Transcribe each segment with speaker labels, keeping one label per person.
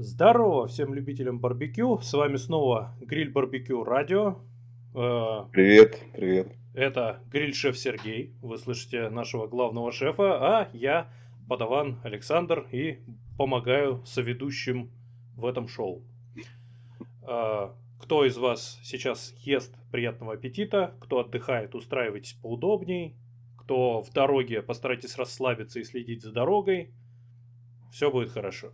Speaker 1: Здорово всем любителям барбекю. С вами снова Гриль Барбекю Радио. Э,
Speaker 2: Привет, привет.
Speaker 1: Это гриль-шеф Сергей. Вы слышите нашего главного шефа, а я подаван Александр и помогаю соведущим в этом шоу. Э, Кто из вас сейчас ест, приятного аппетита. Кто отдыхает, устраивайтесь поудобней. Кто в дороге, постарайтесь расслабиться и следить за дорогой. Все будет хорошо.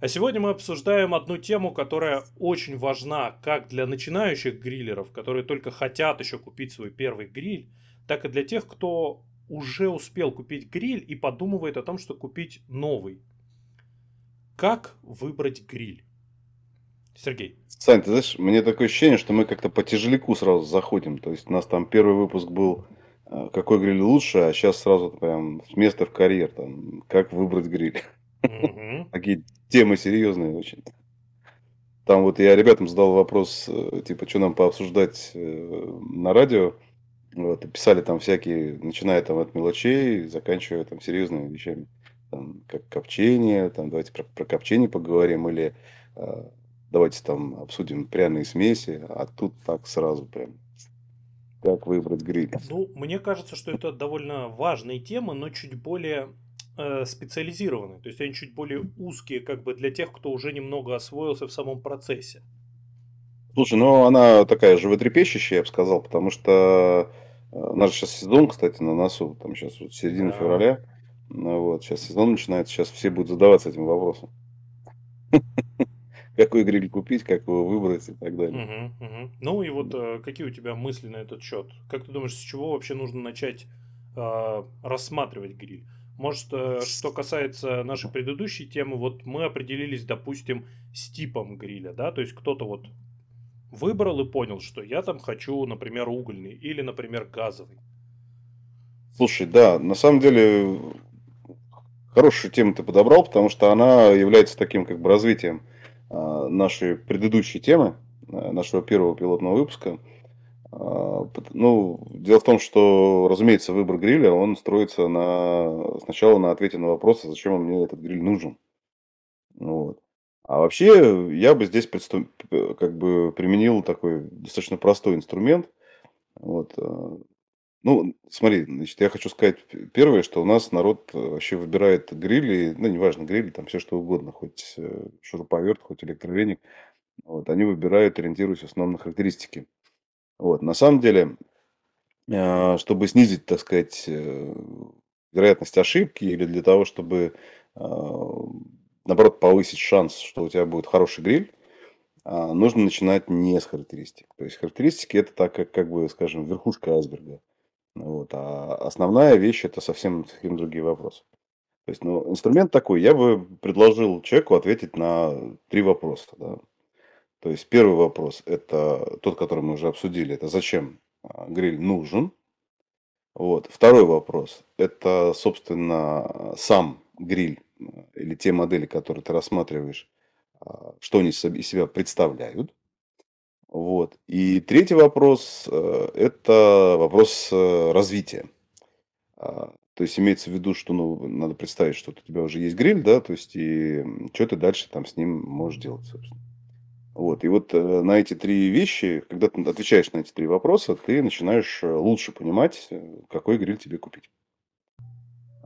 Speaker 1: А сегодня мы обсуждаем одну тему, которая очень важна как для начинающих гриллеров, которые только хотят еще купить свой первый гриль, так и для тех, кто уже успел купить гриль и подумывает о том, что купить новый. Как выбрать гриль? Сергей.
Speaker 2: Сань, ты знаешь, мне такое ощущение, что мы как-то по тяжеляку сразу заходим. То есть у нас там первый выпуск был э, «Какой гриль лучше?», а сейчас сразу прям с места в карьер, там, «Как выбрать гриль?».
Speaker 1: Мгм.
Speaker 2: Такие темы серьезные очень. Там вот я ребятам задал вопрос, э, типа, что нам пообсуждать э, на радио. Вот, писали там всякие, начиная там от мелочей, заканчивая там серьезными вещами. Там, как копчение, там, давайте про, про копчение поговорим, или э, давайте там обсудим пряные смеси, а тут так сразу прям, как выбрать гриль.
Speaker 1: Ну, мне кажется, что это довольно важные темы, но чуть более э, специализированные. То есть они чуть более узкие, как бы для тех, кто уже немного освоился в самом процессе.
Speaker 2: Слушай, ну она такая животрепещущая, я бы сказал, потому что э, у нас сейчас сезон, кстати, на носу, там сейчас вот середина
Speaker 1: Да.
Speaker 2: февраля, ну вот, сейчас сезон начинается, сейчас все будут задаваться этим вопросом. Какой гриль купить, как его выбрать и так далее.
Speaker 1: Ну и вот э, какие у тебя мысли на этот счет? Как ты думаешь, с чего вообще нужно начать э, рассматривать гриль? Может, э, что касается нашей предыдущей темы, вот мы определились, допустим, с типом гриля, да, то есть кто-то вот выбрал и понял, что я там хочу, например, угольный или, например, газовый.
Speaker 2: Слушай, да, на самом деле хорошую тему ты подобрал, потому что она является таким как бы развитием а, нашей предыдущей темы, а, нашего первого пилотного выпуска. А, Ну, дело в том, что, разумеется, выбор гриля, он строится на, сначала на ответе на вопрос, а зачем мне этот гриль нужен. Ну Вот. А вообще, я бы здесь предсту- как бы применил такой достаточно простой инструмент. Вот. а, Ну, смотри, значит, я хочу сказать первое, что у нас народ э, вообще выбирает грили, ну, неважно, грили, там все что угодно, хоть э, шуруповерт, хоть электровеник. Вот, они выбирают, ориентируясь в основном на характеристики. Вот, на самом деле, а, чтобы снизить, так сказать, э, вероятность ошибки или для того, чтобы, а, наоборот, повысить шанс, что у тебя будет хороший гриль, а, нужно начинать не с характеристик. То есть характеристики это так, как, как бы, скажем, верхушка айсберга. Вот, а основная вещь это совсем, совсем другие вопросы. То есть, ну, инструмент такой, я бы предложил человеку ответить на три вопроса. да. То есть первый вопрос это тот, который мы уже обсудили, это зачем а, гриль нужен. Вот. Второй вопрос это, собственно, сам гриль э, или те модели, которые ты рассматриваешь, а, что они из себя представляют. Вот. И третий вопрос э, это вопрос э, развития. А, То есть имеется в виду, что ну, надо представить, что у тебя уже есть гриль, да, то есть и что ты дальше там с ним можешь делать, собственно. Вот, и вот э, на эти три вещи, когда ты отвечаешь на эти три вопроса, ты начинаешь э, лучше понимать, э, какой гриль тебе купить.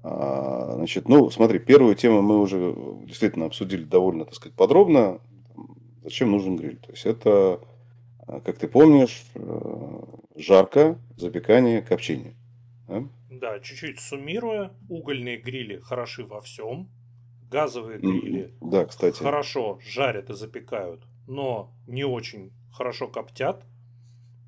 Speaker 2: А, Значит, ну, смотри, первую тему мы уже действительно обсудили довольно, так сказать, подробно. Зачем нужен гриль? То есть это, как ты помнишь, жарко, запекание, копчение. да?
Speaker 1: Да, чуть-чуть суммируя, угольные грили хороши во всем, газовые грили
Speaker 2: Да, кстати.
Speaker 1: хорошо жарят и запекают, но не очень хорошо коптят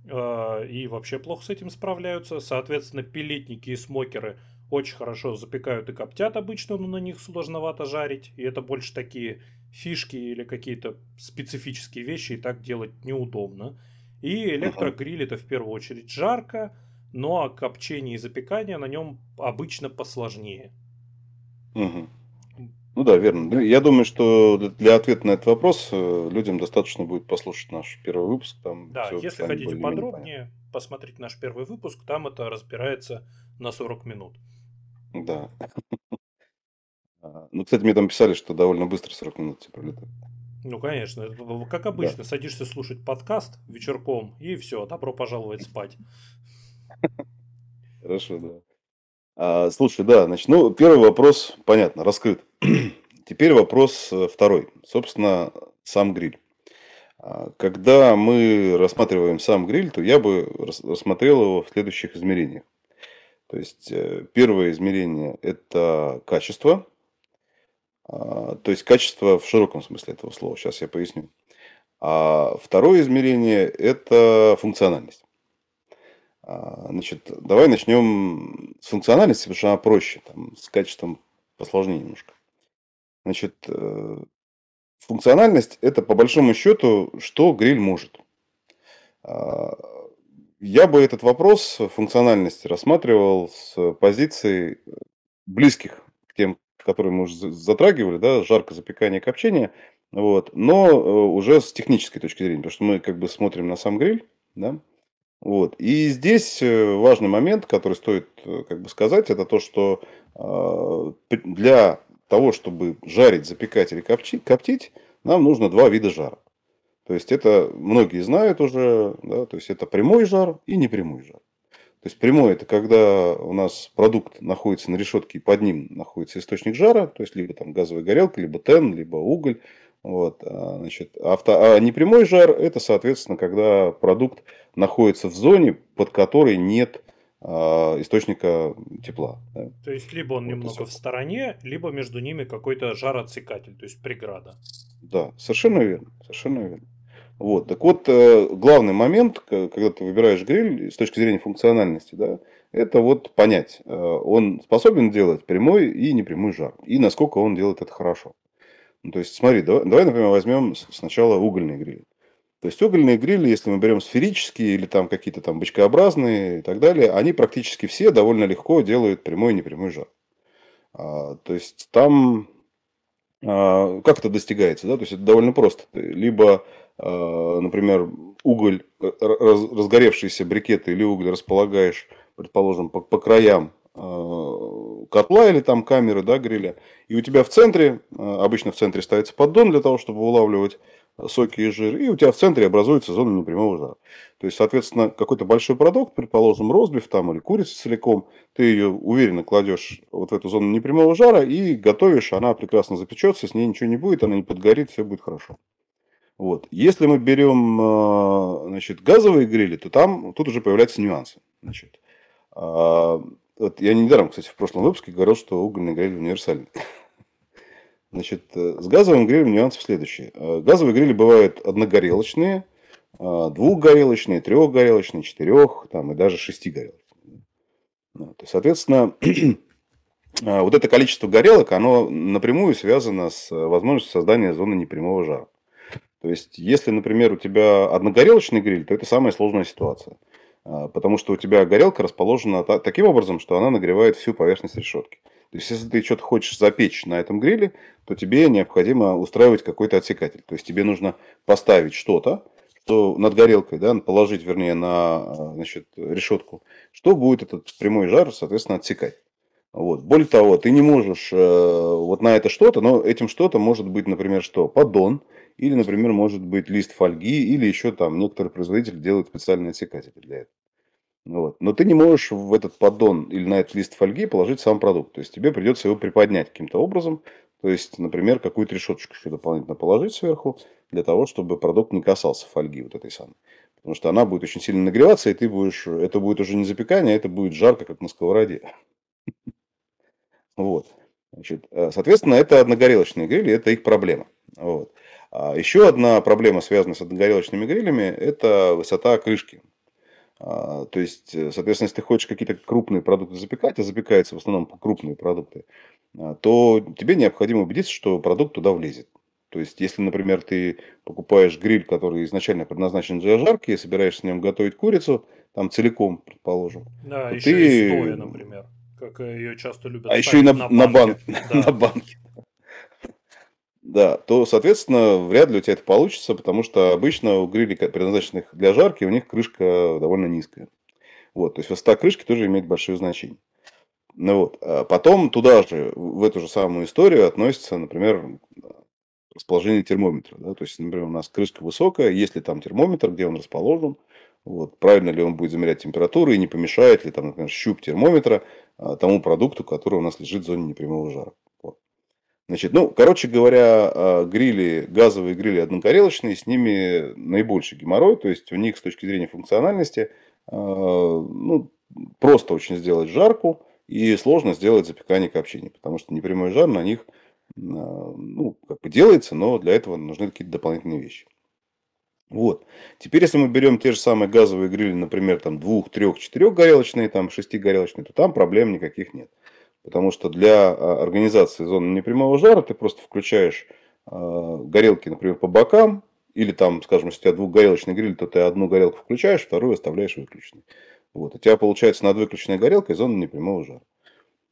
Speaker 1: э, и вообще плохо с этим справляются. Соответственно, пилетники и смокеры очень хорошо запекают и коптят обычно, но на них сложновато жарить. И это больше такие фишки или какие-то специфические вещи, и так делать неудобно. И электрогриль это в первую очередь жарко, но а копчение и запекание на нем обычно посложнее.
Speaker 2: Мгм. Ну да, верно. Я думаю, что для- ответа на этот вопрос э, людям достаточно будет послушать наш первый выпуск. Там
Speaker 1: Да,
Speaker 2: все
Speaker 1: если хотите подробнее, посмотрите наш первый выпуск, там это разбирается на 40 минут.
Speaker 2: Да. А, Ну, кстати, мне там писали, что довольно быстро 40 минут тебе пролетает.
Speaker 1: Ну, конечно. Как обычно, да. садишься слушать подкаст вечерком, и все, добро пожаловать спать.
Speaker 2: Хорошо, да. А, слушай, да, значит, ну, первый вопрос, понятно, раскрыт. Теперь вопрос э, второй. Собственно, сам гриль. А, когда мы рассматриваем сам гриль, то я бы рассмотрел его в следующих измерениях. То есть, э, первое измерение – это качество, а, то есть качество в широком смысле этого слова. Сейчас я поясню. А второе измерение – это функциональность. А, значит, давай начнем с функциональности, потому что она проще, там, с качеством посложнее немножко. Значит, э, функциональность – это по большому счету, что гриль может. А, я бы этот вопрос функциональности рассматривал с позиции близких к тем которые мы уже затрагивали, да, жарко запекание, копчение, вот, но э, уже с технической точки зрения, потому что мы как бы смотрим на сам гриль, да, вот. И здесь э, важный момент, который стоит э, как бы сказать, это то, что для того, чтобы жарить, запекать или коптить, нам нужно два вида жара. То есть это многие знают уже, да, то есть это прямой жар и непрямой жар. То есть прямой это когда у нас продукт находится на решетке и под ним находится источник жара, то есть либо там газовая горелка, либо тен, либо уголь. Вот, а, значит, авто, а непрямой жар это, соответственно, когда продукт находится в зоне, под которой нет источника тепла.
Speaker 1: Да. То есть либо он вот немного в стороне, либо между ними какой-то жароотсекатель, то есть преграда.
Speaker 2: Да, совершенно верно, совершенно верно. Вот. Так вот, э, главный момент, когда ты выбираешь гриль с точки зрения функциональности, да, это вот понять, э, он способен делать прямой и непрямой жар, и насколько он делает это хорошо. Ну, то есть, смотри, давай, давай, например, возьмем сначала угольные грили. То есть угольные грили, если мы берем сферические или там какие-то там бочкообразные и так далее, они практически все довольно легко делают прямой и непрямой жар. А, то есть там а, как это достигается, да? То есть это довольно просто. Либо а, например, уголь, э, разгоревшиеся брикеты или уголь располагаешь, предположим, по, по краям а, котла или там камеры, да, гриля, и у тебя в центре, а, обычно в центре ставится поддон для того, чтобы улавливать соки и жир, и у тебя в центре образуется зона непрямого жара. То есть, соответственно, какой-то большой продукт, предположим, розбив там или курица целиком, ты ее уверенно кладешь вот в эту зону непрямого жара и готовишь, она прекрасно запечется, с ней ничего не будет, она не подгорит, все будет хорошо. Вот. Если мы берем а, значит, газовые грили, то там тут уже появляются нюансы. Значит, а, вот я недаром, кстати, в прошлом выпуске говорил, что угольный гриль универсальный. Значит, э, с газовым грилем нюансы следующие. А, газовые грили бывают одногорелочные, двухгорелочные, трехгорелочные, четырех, там, и даже шестигорелочные. И, соответственно, вот это количество горелок, оно напрямую связано с э, возможностью создания зоны непрямого жара. То есть, если, например, у тебя одногорелочный гриль, то это самая сложная ситуация. Потому что у тебя горелка расположена таким образом, что она нагревает всю поверхность решетки. То есть, если ты что-то хочешь запечь на этом гриле, то тебе необходимо устраивать какой-то отсекатель. То есть, тебе нужно поставить что-то, что над горелкой, да, положить, вернее, на а, значит, решетку, что будет этот прямой жар, соответственно, отсекать. Вот. Более того, ты не можешь э, вот на это что-то, но этим что-то может быть, например, что? Поддон, или, например, может быть лист фольги, или еще там некоторые производители делают специальные отсекатели для этого. Вот. Но ты не можешь в этот поддон или на этот лист фольги положить сам продукт. То есть тебе придется его приподнять каким-то образом. То есть, например, какую-то решеточку еще дополнительно положить сверху, для того, чтобы продукт не касался фольги вот этой самой. Потому что она будет очень сильно нагреваться, и ты будешь, это будет уже не запекание, а это будет жарко, как на сковороде. Вот. Значит, э, соответственно, это одногорелочные грили, это их проблема. Вот. А еще одна проблема, связанная с одногорелочными грилями, это высота крышки. А, то есть, э, соответственно, если ты хочешь какие-то крупные продукты запекать, а запекаются в основном крупные продукты, а, то тебе необходимо убедиться, что продукт туда влезет. То есть, если, например, ты покупаешь гриль, который изначально предназначен для жарки, и собираешься с ним готовить курицу, там целиком, предположим.
Speaker 1: Да, еще ты... и стоя, например, как ее часто любят.
Speaker 2: А еще и на, на, на, бан... да. на банке. Да, то, соответственно, вряд ли у тебя это получится, потому что обычно у грилей, предназначенных для жарки, у них крышка довольно низкая. Вот, то есть высота крышки тоже имеет большое значение. Ну вот. А потом туда же, в эту же самую историю относится, например, расположение термометра. Да? То есть, например, у нас крышка высокая, есть ли там термометр, где он расположен, вот, правильно ли он будет замерять температуру и не помешает ли там, например, щуп термометра а, тому продукту, который у нас лежит в зоне непрямого жара. Значит, ну, короче говоря, а, грили, газовые грили одногорелочные, с ними наибольший геморрой, то есть у них с точки зрения функциональности а, ну, просто очень сделать жарку и сложно сделать запекание копчения, потому что непрямой жар на них ну, как бы делается, но для этого нужны какие-то дополнительные вещи. Вот. Теперь, если мы берем те же самые газовые грили, например, там двух, трех, четырех горелочные, там шести горелочные, то там проблем никаких нет. Потому что для а, организации зоны непрямого жара ты просто включаешь э, горелки, например, по бокам, или там, скажем, если у тебя двухгорелочный гриль, то ты одну горелку включаешь, вторую оставляешь выключенной. Вот. У тебя получается над выключенной горелкой зона непрямого жара.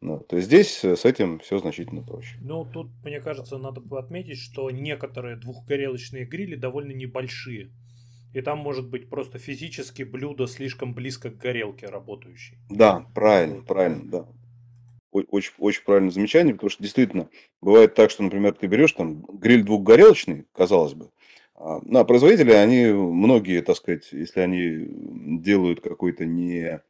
Speaker 2: Ну, то есть здесь э, с этим все значительно проще.
Speaker 1: Ну, тут, мне кажется, надо отметить, что некоторые двухгорелочные грили довольно небольшие. И там может быть просто физически блюдо слишком близко к горелке работающей.
Speaker 2: Да, правильно, вот. правильно, да. Очень, очень правильное замечание, потому что действительно бывает так, что, например, ты берешь там гриль двухгорелочный, казалось бы, а, на производители, они многие, так сказать, если они делают какой-то не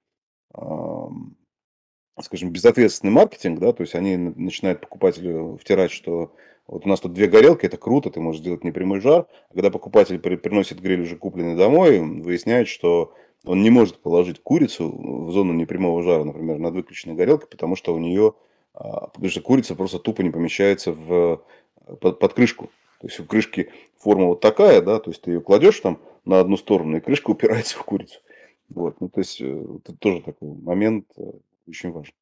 Speaker 2: скажем, безответственный маркетинг, да, то есть они начинают покупателю втирать, что вот у нас тут две горелки, это круто, ты можешь сделать непрямой жар. А когда покупатель приносит гриль уже купленный домой, выясняет, что он не может положить курицу в зону непрямого жара, например, над выключенной горелкой, потому что у нее, а, потому что курица просто тупо не помещается в, под, под крышку. То есть у крышки форма вот такая, да, то есть ты ее кладешь там на одну сторону, и крышка упирается в курицу. Вот, ну, то есть э, это тоже такой момент э, очень важно.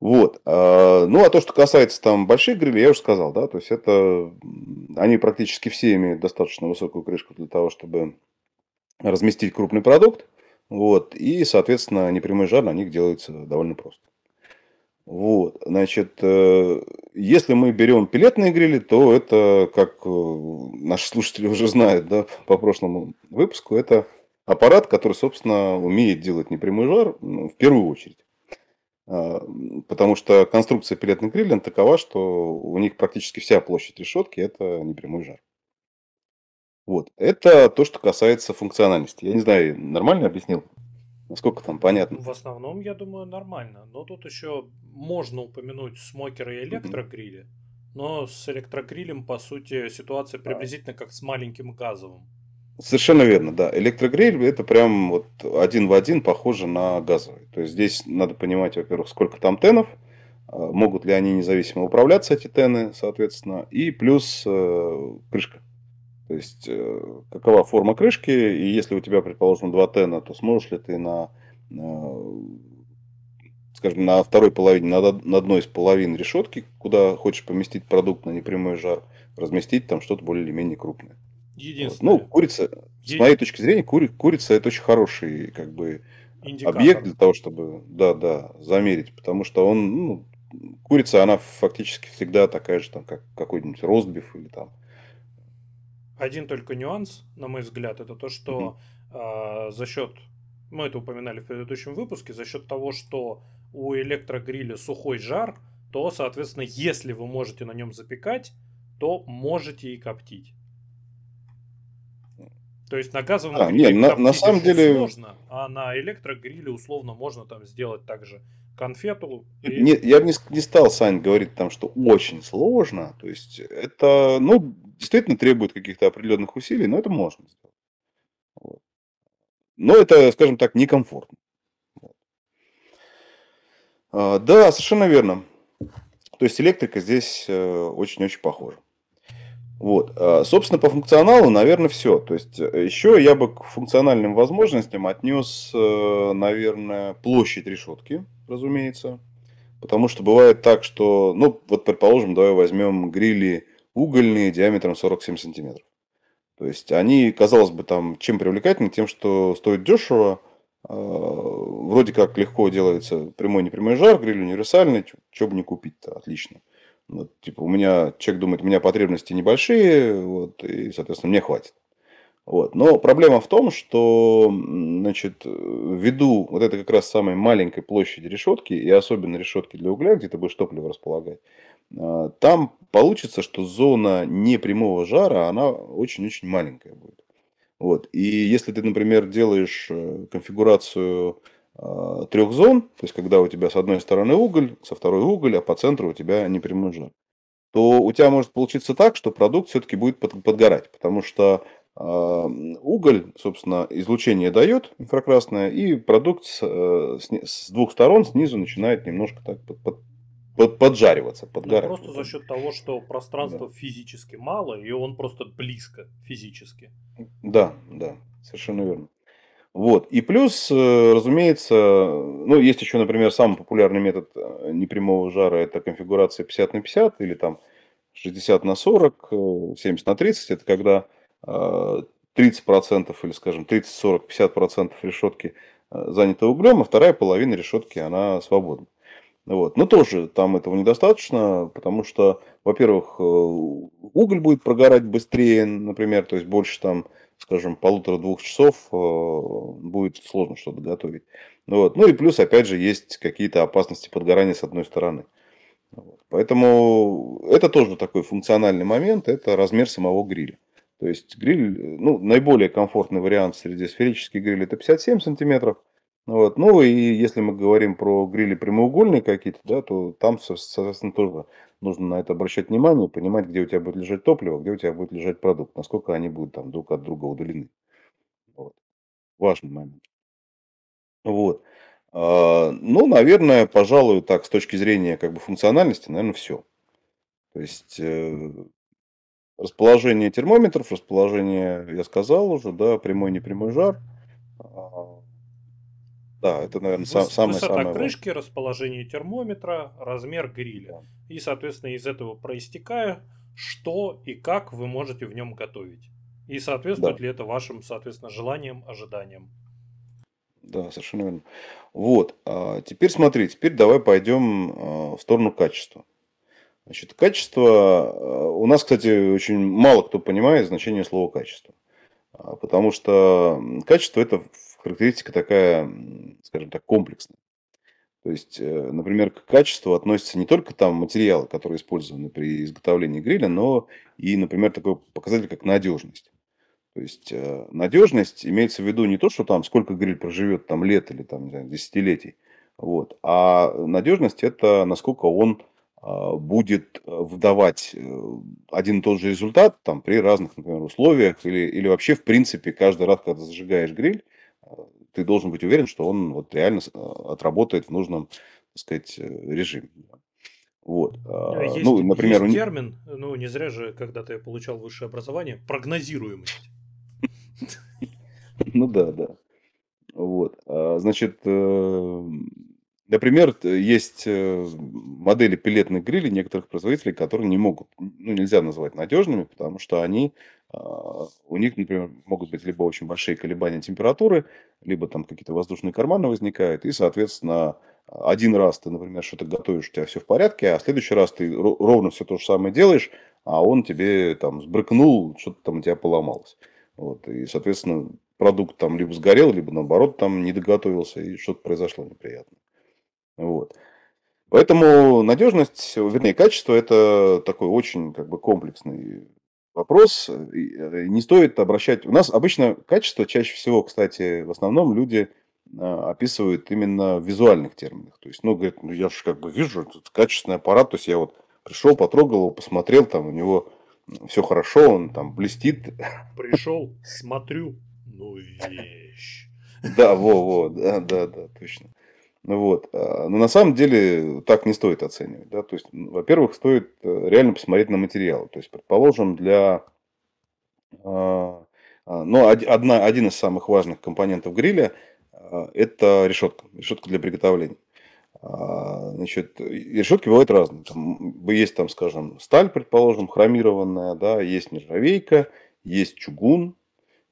Speaker 2: Вот. А, ну, а то, что касается там больших грилей, я уже сказал, да, то есть это, они практически все имеют достаточно высокую крышку для того, чтобы разместить крупный продукт, вот, и, соответственно, непрямой жар на них делается довольно просто. Вот, значит, э, если мы берем пилетные грили, то это, как э, наши слушатели уже знают, да, по прошлому выпуску, это аппарат, который, собственно, умеет делать непрямой жар ну, в первую очередь. А, потому что конструкция пилетных гриля такова, что у них практически вся площадь решетки – это непрямой жар. Вот. Это то, что касается функциональности. Я не знаю, нормально объяснил? Насколько там понятно?
Speaker 1: В основном, я думаю, нормально. Но тут еще можно упомянуть смокеры и электрогрили. Но с электрогрилем, по сути, ситуация приблизительно как с маленьким газовым.
Speaker 2: Совершенно верно, да. Электрогриль это прям вот один в один похоже на газовый. То есть здесь надо понимать, во-первых, сколько там тенов, а, могут ли они независимо управляться, эти тены, соответственно, и плюс э, крышка. То есть э, какова форма крышки, и если у тебя, предположим, два тена, то сможешь ли ты на, на скажем, на второй половине, на, на одной из половин решетки, куда хочешь поместить продукт на непрямой жар, разместить там что-то более или менее крупное. Единственное. Ну, курица, с моей точки зрения, кури, курица это очень хороший как бы Индикатор. объект для того, чтобы, да, да, замерить, потому что он, ну, курица, она фактически всегда такая же, там, как какой-нибудь ростбиф или там.
Speaker 1: Один только нюанс, на мой взгляд, это то, что mm-hmm. э, за счет, мы это упоминали в предыдущем выпуске, за счет того, что у электрогриля сухой жар, то, соответственно, если вы можете на нем запекать, то можете и коптить. То есть на газовом
Speaker 2: а, гриле нет, на, на самом деле
Speaker 1: сложно, а на электрогриле условно можно там сделать также конфету.
Speaker 2: И... Нет, я бы не, не стал, Сань, говорить там, что очень сложно. То есть это, ну, действительно требует каких-то определенных усилий, но это можно сделать. Вот. Но это, скажем так, некомфортно. Вот. А, да, совершенно верно. То есть электрика здесь э, очень-очень похожа. Вот. А, собственно, по функционалу, наверное, все. То есть, э, еще я бы к функциональным возможностям отнес, э, наверное, площадь решетки, разумеется. Потому что бывает так, что, ну, вот, предположим, давай возьмем грили угольные диаметром 47 сантиметров. То есть, они, казалось бы, там, чем привлекательны? Тем, что стоит дешево, а, вроде как легко делается прямой непрямой жар, гриль универсальный, что бы не купить-то, отлично. Вот, типа, у меня, человек думает, у меня потребности небольшие, вот, и, соответственно, мне хватит. Вот. Но проблема в том, что значит, ввиду вот этой как раз самой маленькой площади решетки, и особенно решетки для угля, где ты будешь топливо располагать, а, там получится, что зона непрямого жара, она очень-очень маленькая будет. Вот. И если ты, например, делаешь э, конфигурацию трех зон, то есть когда у тебя с одной стороны уголь, со второй уголь, а по центру у тебя непрямой жар, то у тебя может получиться так, что продукт все-таки будет подгорать, потому что э, уголь, собственно, излучение дает инфракрасное, и продукт с, э, с двух сторон снизу начинает немножко так под, под, под, поджариваться,
Speaker 1: Ну,
Speaker 2: подгорать.
Speaker 1: просто за счет того, что пространства физически мало, и он просто близко физически.
Speaker 2: Да, да, совершенно верно. Вот. И плюс, э, разумеется, ну, есть еще, например, самый популярный метод э, непрямого жара, это конфигурация 50 на 50 или там 60 на 40, 70 на 30. Это когда 30% или, скажем, 30, 40, 50% решетки занята углем, а вторая половина решетки, она свободна. Вот. Но тоже там этого недостаточно, потому что, во-первых, э, уголь будет прогорать быстрее, например, то есть больше там скажем, полутора-двух часов э, будет сложно что-то готовить. Вот. Ну и плюс, опять же, есть какие-то опасности подгорания с одной стороны. Вот. Поэтому это тоже такой функциональный момент, это размер самого гриля. То есть гриль, ну, наиболее комфортный вариант среди сферических грилей это 57 сантиметров. Вот. Ну и если мы говорим про грили прямоугольные какие-то, да, то там, соответственно, тоже нужно на это обращать внимание, понимать, где у тебя будет лежать топливо, где у тебя будет лежать продукт, насколько они будут там друг от друга удалены. Вот. Важный момент. Вот. А, ну, наверное, пожалуй, так, с точки зрения как бы функциональности, наверное, все. То есть э, расположение термометров, расположение, я сказал уже, да, прямой, непрямой жар. А, да, это, наверное, Выс- самое
Speaker 1: Высота
Speaker 2: самое
Speaker 1: крышки, расположение термометра, размер гриля.
Speaker 2: важное.
Speaker 1: И, соответственно, из этого проистекая, что и как вы можете в нем готовить. И соответствует
Speaker 2: Да.
Speaker 1: ли это вашим, соответственно, желаниям, ожиданиям.
Speaker 2: Да, совершенно верно. Вот, а теперь смотри, теперь давай пойдем а, в сторону качества. Значит, качество, а, у нас, кстати, очень мало кто понимает значение слова качество. А, Потому что качество это характеристика такая, скажем так, комплексная. То есть, э, например, к качеству относятся не только там материалы, которые использованы при изготовлении гриля, но и, например, такой показатель, как надежность. То есть э, надежность имеется в виду не то, что там сколько гриль проживет там лет или там не знаю, десятилетий, вот, а надежность это насколько он а, будет выдавать э, один и тот же результат там при разных, например, условиях или, или вообще в принципе каждый раз, когда зажигаешь гриль, ты должен быть уверен, что он вот реально э, отработает в нужном, так сказать, э, режиме. Вот.
Speaker 1: А
Speaker 2: а,
Speaker 1: Есть,
Speaker 2: Ну, например,
Speaker 1: есть термин, ну не зря же когда-то я получал высшее образование, прогнозируемость.
Speaker 2: Ну да, да. Вот. А, Значит, э, например, т- есть э, модели пилетных грилей некоторых производителей, которые не могут, ну, нельзя назвать надежными, потому что они, а, у них, например, могут быть либо очень большие колебания температуры, либо там какие-то воздушные карманы возникают, и, соответственно, один раз ты, например, что-то готовишь, у тебя все в порядке, а в следующий раз ты ро- ровно все то же самое делаешь, а он тебе там сбрыкнул, что-то там у тебя поломалось. Вот, и, соответственно, продукт там либо сгорел, либо наоборот там не доготовился, и что-то произошло неприятное. Вот. Поэтому надежность, вернее, качество это такой очень как бы комплексный вопрос. И, э, Не стоит обращать... У нас обычно качество чаще всего, кстати, в основном люди а, описывают именно в визуальных терминах. То есть, ну, говорят, ну я же как бы вижу, тут качественный аппарат, то есть я вот пришел, потрогал его, посмотрел, там у него все хорошо, он там блестит,
Speaker 1: Пришел, смотрю, ну вещь.
Speaker 2: Да, во, во, да, да, да, точно. Вот, а, но на самом деле так не стоит оценивать, да, то есть, во-первых, стоит э, реально посмотреть на материалы, то есть, предположим, для, а, а, од- одна, один из самых важных компонентов гриля это решетка, решетка для приготовления. Значит, решетки бывают разные. Там есть там, скажем, сталь, предположим, хромированная, да, есть нержавейка, есть чугун,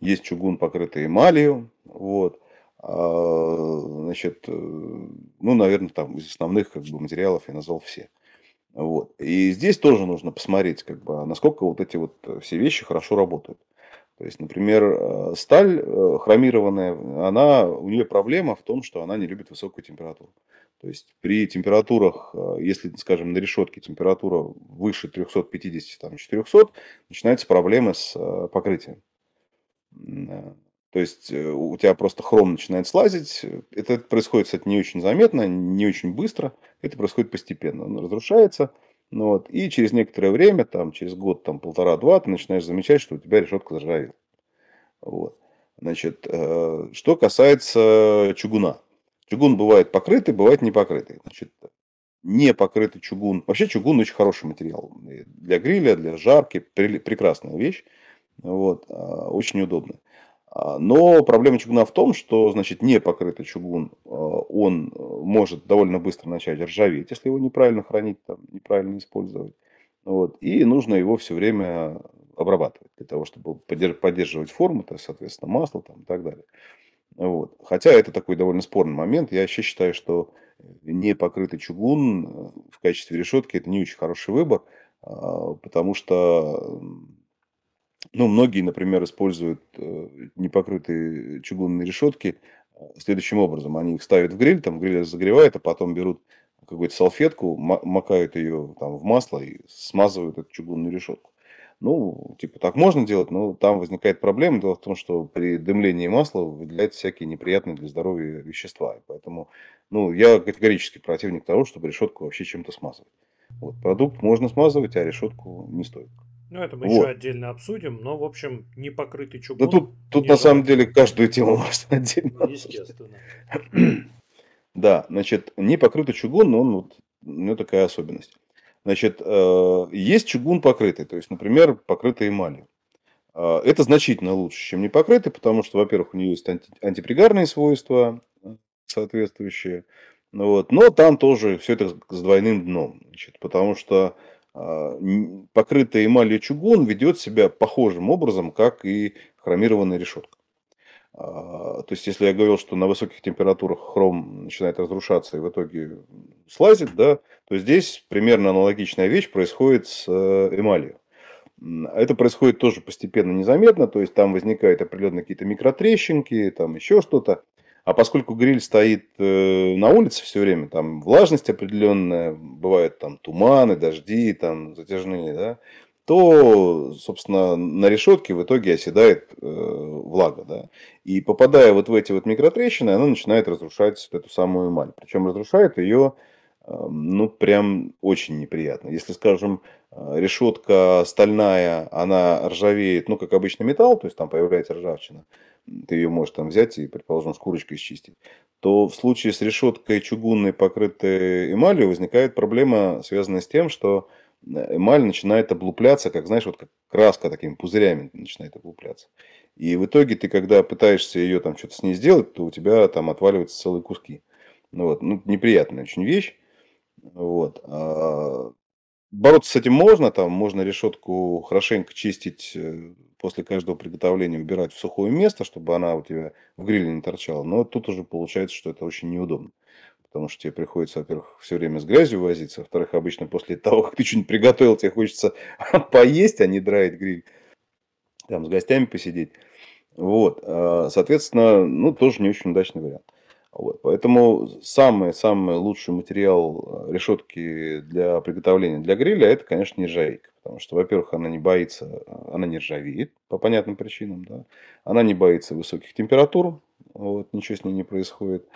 Speaker 2: есть чугун, покрытый эмалью, вот. А, Значит, э, ну, наверное, там из основных как бы, материалов я назвал все. Вот. И здесь тоже нужно посмотреть, как бы, а насколько вот эти вот э, все вещи хорошо работают. То есть, например, э, сталь хромированная, она, у нее проблема в том, что она не любит высокую температуру. То есть при температурах, если, скажем, на решетке температура выше 350, там, 400, начинаются проблемы с покрытием. То есть у тебя просто хром начинает слазить. Это происходит, кстати, не очень заметно, не очень быстро. Это происходит постепенно. Он разрушается. Ну вот, и через некоторое время, там, через год, там, полтора-два, ты начинаешь замечать, что у тебя решетка заржавела. Вот. Значит, э, что касается чугуна. Чугун бывает покрытый, бывает не покрытый. Значит, не покрытый чугун. Вообще чугун очень хороший материал. Для гриля, для жарки. Прекрасная вещь. Вот, а, очень удобная. А, но проблема чугуна в том, что, значит, не покрытый чугун, а, он э, может довольно быстро начать ржаветь, если его неправильно хранить, там, неправильно использовать. Вот. И нужно его все время обрабатывать для того, чтобы поддерживать форму, то есть, соответственно, масло там, и так далее. Вот. Хотя это такой довольно спорный момент. Я вообще считаю, что не покрытый чугун э, в качестве решетки это не очень хороший выбор, а, потому что ну, многие, например, используют э, непокрытые чугунные решетки э, следующим образом. Они их ставят в гриль, там гриль разогревает, а потом берут какую-то салфетку, макают ее там в масло и смазывают эту чугунную решетку. Ну, типа, так можно делать, но там возникает проблема. Дело в том, что при дымлении масла выделяются всякие неприятные для здоровья вещества. И поэтому, ну, я категорически противник того, чтобы решетку вообще чем-то смазывать. Вот, продукт можно смазывать, а решетку не стоит.
Speaker 1: Ну, это мы вот. еще отдельно обсудим, но, в общем, не покрытый чугун.
Speaker 2: Да тут, тут на самом деле каждую тему можно отдельно
Speaker 1: Естественно.
Speaker 2: да, значит, не покрытый чугун, но он вот, у него такая особенность. Значит, э, есть чугун покрытый, то есть, например, покрытый эмалью. Э, это значительно лучше, чем не покрытый, потому что, во-первых, у него есть анти- антипригарные свойства э, соответствующие. Вот. Но там тоже все это с двойным дном. Значит, потому что а, покрытый эмалью чугун ведет себя похожим образом, как и хромированная решетка. А, то есть, если я говорил, что на высоких температурах хром начинает разрушаться и в итоге слазит, да, то здесь примерно аналогичная вещь происходит с э, эмалью. Это происходит тоже постепенно, незаметно, то есть там возникают определенные какие-то микротрещинки, там еще что-то. А поскольку гриль стоит э, на улице все время, там влажность определенная, бывают там туманы, дожди, там затяжные, да, то, собственно, на решетке в итоге оседает э, влага, да. И попадая вот в эти вот микротрещины, она начинает разрушать вот эту самую эмаль. Причем разрушает ее, э, ну, прям очень неприятно. Если, скажем, решетка стальная, она ржавеет, ну, как обычный металл, то есть там появляется ржавчина, ты ее можешь там взять и, предположим, шкурочкой счистить, то в случае с решеткой чугунной, покрытой эмалью, возникает проблема, связанная с тем, что э, эмаль начинает облупляться, как, знаешь, вот как краска такими пузырями начинает облупляться. И в итоге ты, когда пытаешься ее там что-то с ней сделать, то у тебя там отваливаются целые куски. Ну вот, ну, неприятная очень вещь. Вот. А бороться с этим можно, там можно решетку хорошенько чистить э, после каждого приготовления убирать в сухое место, чтобы она у тебя в гриле не торчала. Но тут уже получается, что это очень неудобно. Потому что тебе приходится, во-первых, все время с грязью возиться. Во-вторых, обычно после того, как ты что-нибудь приготовил, тебе хочется поесть, а не драить гриль. Там с гостями посидеть. Вот. А, соответственно, ну, тоже не очень удачный вариант. Вот. Поэтому самый-самый лучший материал э, решетки для приготовления для гриля это, конечно, нержавейка. Потому что, во-первых, она не боится, э, она не ржавеет по понятным причинам. Да? Она не боится высоких температур, вот, ничего с ней не происходит.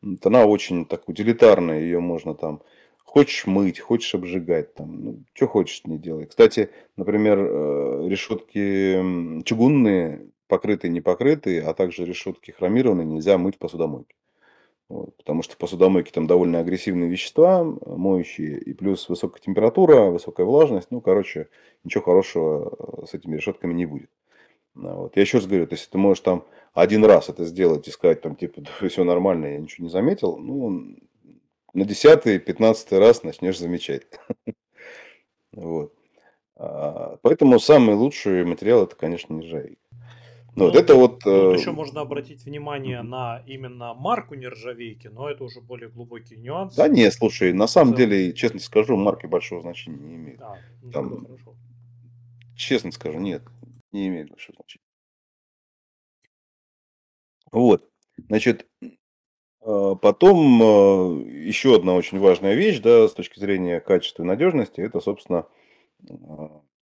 Speaker 2: Вот, она очень так утилитарная, ее можно там хочешь мыть, хочешь обжигать, там, ну, что хочешь с ней делай. Кстати, например, э, решетки чугунные, покрытые, не покрытые, а также решетки хромированные нельзя мыть в посудомойке. Вот, потому что в посудомойке там довольно агрессивные вещества, моющие, и плюс высокая температура, высокая влажность. Ну, короче, ничего хорошего э, с этими решетками не будет. Вот. Я еще раз говорю, то есть ты можешь там один раз это сделать и сказать, там, типа, да, все нормально, я ничего не заметил, ну, на десятый, пятнадцатый раз начнешь замечать. Вот. А, поэтому самый лучший материал это, конечно, нержавейка.
Speaker 1: Ну, вот это вот... Тут э... еще можно обратить внимание на именно марку нержавейки, но это уже более глубокий нюанс.
Speaker 2: Да не, слушай, на самом деле, честно скажу, марки большого значения не имеют. А, ну, Там, честно скажу, нет, не имеет большого значения. Вот. Значит, а, потом а, еще одна очень важная вещь, да, с точки зрения качества и надежности, это, собственно,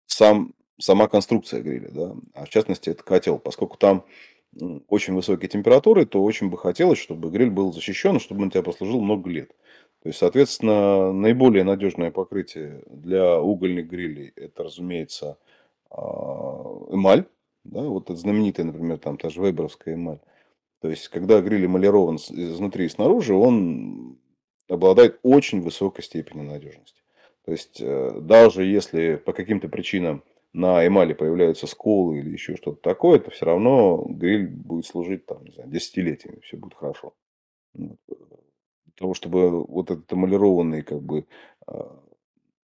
Speaker 2: сам, сама конструкция гриля, да, а в частности, это котел, поскольку там очень высокие температуры, то очень бы хотелось, чтобы гриль был защищен, чтобы он тебя послужил много лет. То есть, соответственно, наиболее надежное покрытие для угольных грилей это, разумеется, эмаль. Да, вот это знаменитая, например, там та же вейберовская эмаль. То есть, когда гриль эмалирован изнутри и снаружи, он обладает очень высокой степенью надежности. То есть, э, даже если по каким-то причинам на эмали появляются сколы или еще что-то такое, то все равно гриль будет служить там, не знаю, десятилетиями, все будет хорошо. Для того, чтобы вот этот эмалированный, как бы, а,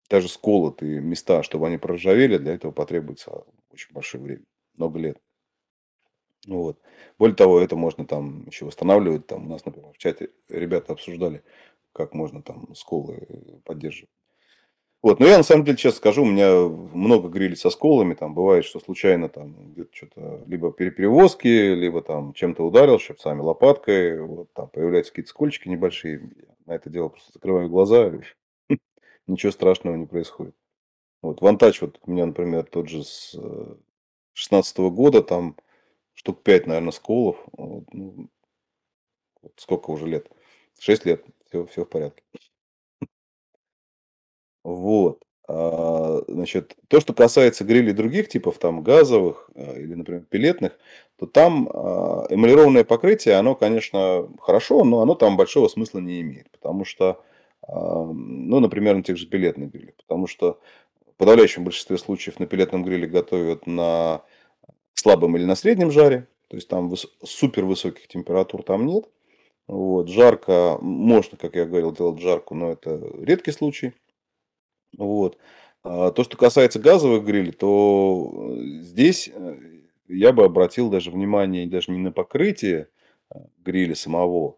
Speaker 2: даже сколотые места, чтобы они проржавели, для этого потребуется очень большое время, много лет. Вот. Более того, это можно там еще восстанавливать. Там у нас, например, в чате ребята обсуждали, как можно там сколы поддерживать. Вот, но я на самом деле, честно скажу, у меня много грилей со сколами, там бывает, что случайно там где-то что-то либо перевозки, либо там чем-то ударил, щипцами, лопаткой, вот там появляются какие-то скольчики небольшие, на это дело просто закрываю глаза, ничего страшного не происходит. Вот, вантач вот у меня, например, тот же с 16 -го года, там штук 5, наверное, сколов. Вот, ну, вот сколько уже лет? 6 лет. Все, все в порядке. Вот. А, значит, то, что касается грилей других типов, там газовых а, или, например, пилетных, то там а, эмалированное покрытие, оно, конечно, хорошо, но оно там большого смысла не имеет. Потому что, ну, например, на тех же пилетных грилях. Потому что в подавляющем большинстве случаев на пилетном гриле готовят на слабом или на среднем жаре. То есть там супер высоких температур там нет. Вот. Жарко, можно, как я говорил, делать жарку, но это редкий случай. Вот. А то, что касается газовых грилей, то э, здесь э, я бы обратил даже внимание даже не на покрытие э, гриля самого,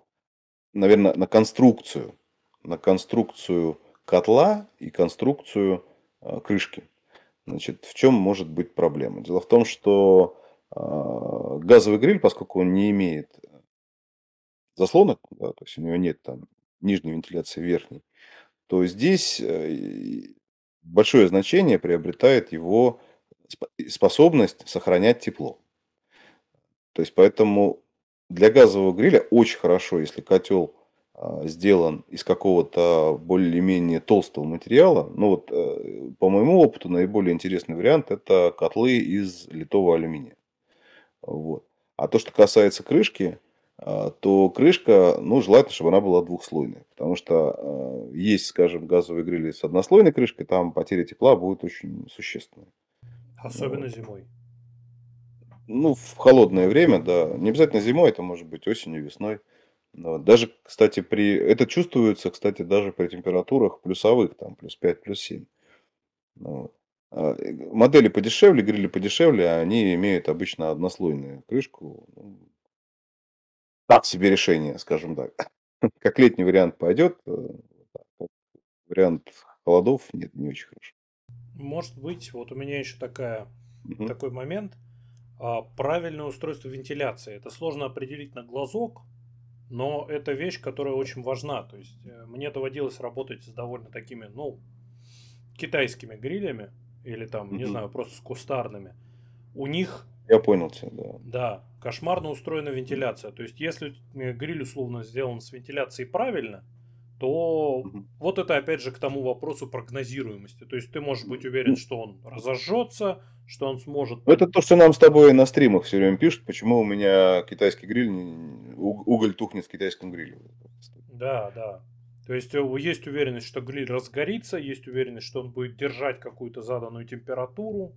Speaker 2: наверное, на конструкцию. На конструкцию котла и конструкцию крышки. Значит, в чем может быть проблема? Дело в том, что а, газовый гриль, поскольку он не имеет заслонок, да, то есть у него нет там нижней вентиляции, верхней, то здесь э, большое значение приобретает его способность сохранять тепло. То есть поэтому для газового гриля очень хорошо, если котел а, сделан из какого-то более-менее толстого материала. Ну вот, э, по моему опыту, наиболее интересный вариант – это котлы из литого алюминия. Вот. А то, что касается крышки, то крышка, ну, желательно, чтобы она была двухслойной. Потому что а, есть, скажем, газовые грили с однослойной крышкой, там потеря тепла будет очень существенная.
Speaker 1: Особенно вот. зимой.
Speaker 2: Ну, в холодное время, да. Не обязательно зимой, это может быть осенью, весной. Но даже, кстати, при... Это чувствуется, кстати, даже при температурах плюсовых, там, плюс 5, плюс 7. Вот. А, э, модели подешевле, грили подешевле, они имеют обычно однослойную крышку. Так себе решение, скажем так. Как летний вариант пойдет, э, вариант холодов нет, не очень хорошо.
Speaker 1: Может быть, вот у меня еще такая, угу. такой момент. А, правильное устройство вентиляции. Это сложно определить на глазок, но это вещь, которая очень важна. То есть э, мне доводилось работать с довольно такими, ну, китайскими грилями или там, не знаю, просто с кустарными. У них...
Speaker 2: Я понял тебя, да.
Speaker 1: Да, кошмарно устроена вентиляция. То есть если гриль условно сделан с вентиляцией правильно, то вот это опять же к тому вопросу прогнозируемости. То есть ты можешь быть уверен, что он разожжется, что он сможет...
Speaker 2: Ну, это то, что нам с тобой на стримах все время пишут, почему у меня китайский гриль, уголь тухнет в китайском гриле.
Speaker 1: Да, да. То есть э, есть уверенность, что гриль разгорится, есть уверенность, что он будет держать какую-то заданную температуру.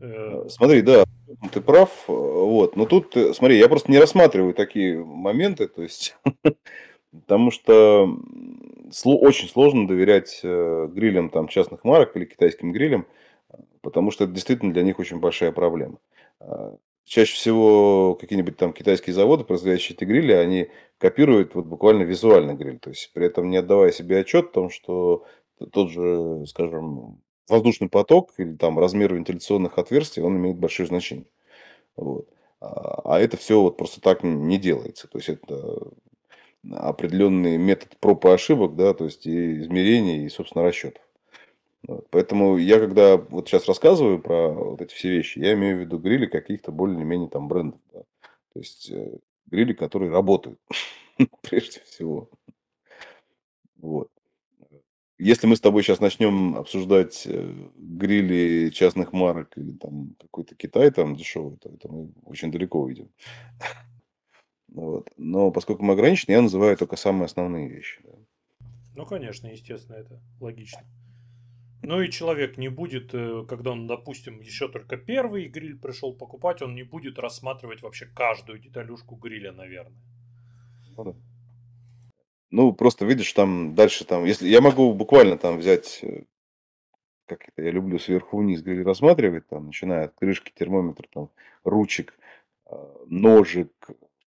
Speaker 2: Э, смотри, да, ты прав. Вот. Но тут, э, смотри, я просто не рассматриваю такие моменты, то есть, потому что очень сложно доверять грилям там частных марок или китайским грилям, потому что это действительно для них очень большая проблема. А, чаще всего какие-нибудь там китайские заводы, производящие эти грили, они копируют вот буквально визуально гриль, то есть при этом не отдавая себе отчет о том, что тот же, скажем, воздушный поток или там размер вентиляционных отверстий, он имеет большое значение. Вот. А это все вот просто так не делается. То есть это определенный метод проб и ошибок, да, то есть и измерений, и, собственно, расчетов. Вот. Поэтому я, когда вот сейчас рассказываю про вот эти все вещи, я имею в виду грили каких-то более-менее там брендов. Да. То есть э, грили, которые работают, прежде всего. Вот. Если мы с тобой сейчас начнем обсуждать э, грили частных марок или там какой-то Китай там дешевый, то это мы очень далеко уйдем. Вот. Но поскольку мы ограничены, я называю только самые основные вещи. Да.
Speaker 1: Ну, конечно, естественно, это логично. Ну и человек не будет, э, когда он, допустим, еще только первый гриль пришел покупать, он не будет рассматривать вообще каждую деталюшку гриля, наверное.
Speaker 2: Ну, да. Ну просто видишь, там дальше там, если я могу буквально там взять, э, как это я люблю сверху вниз гриль рассматривать, там, начиная от крышки термометра, там, ручек, а, ножик,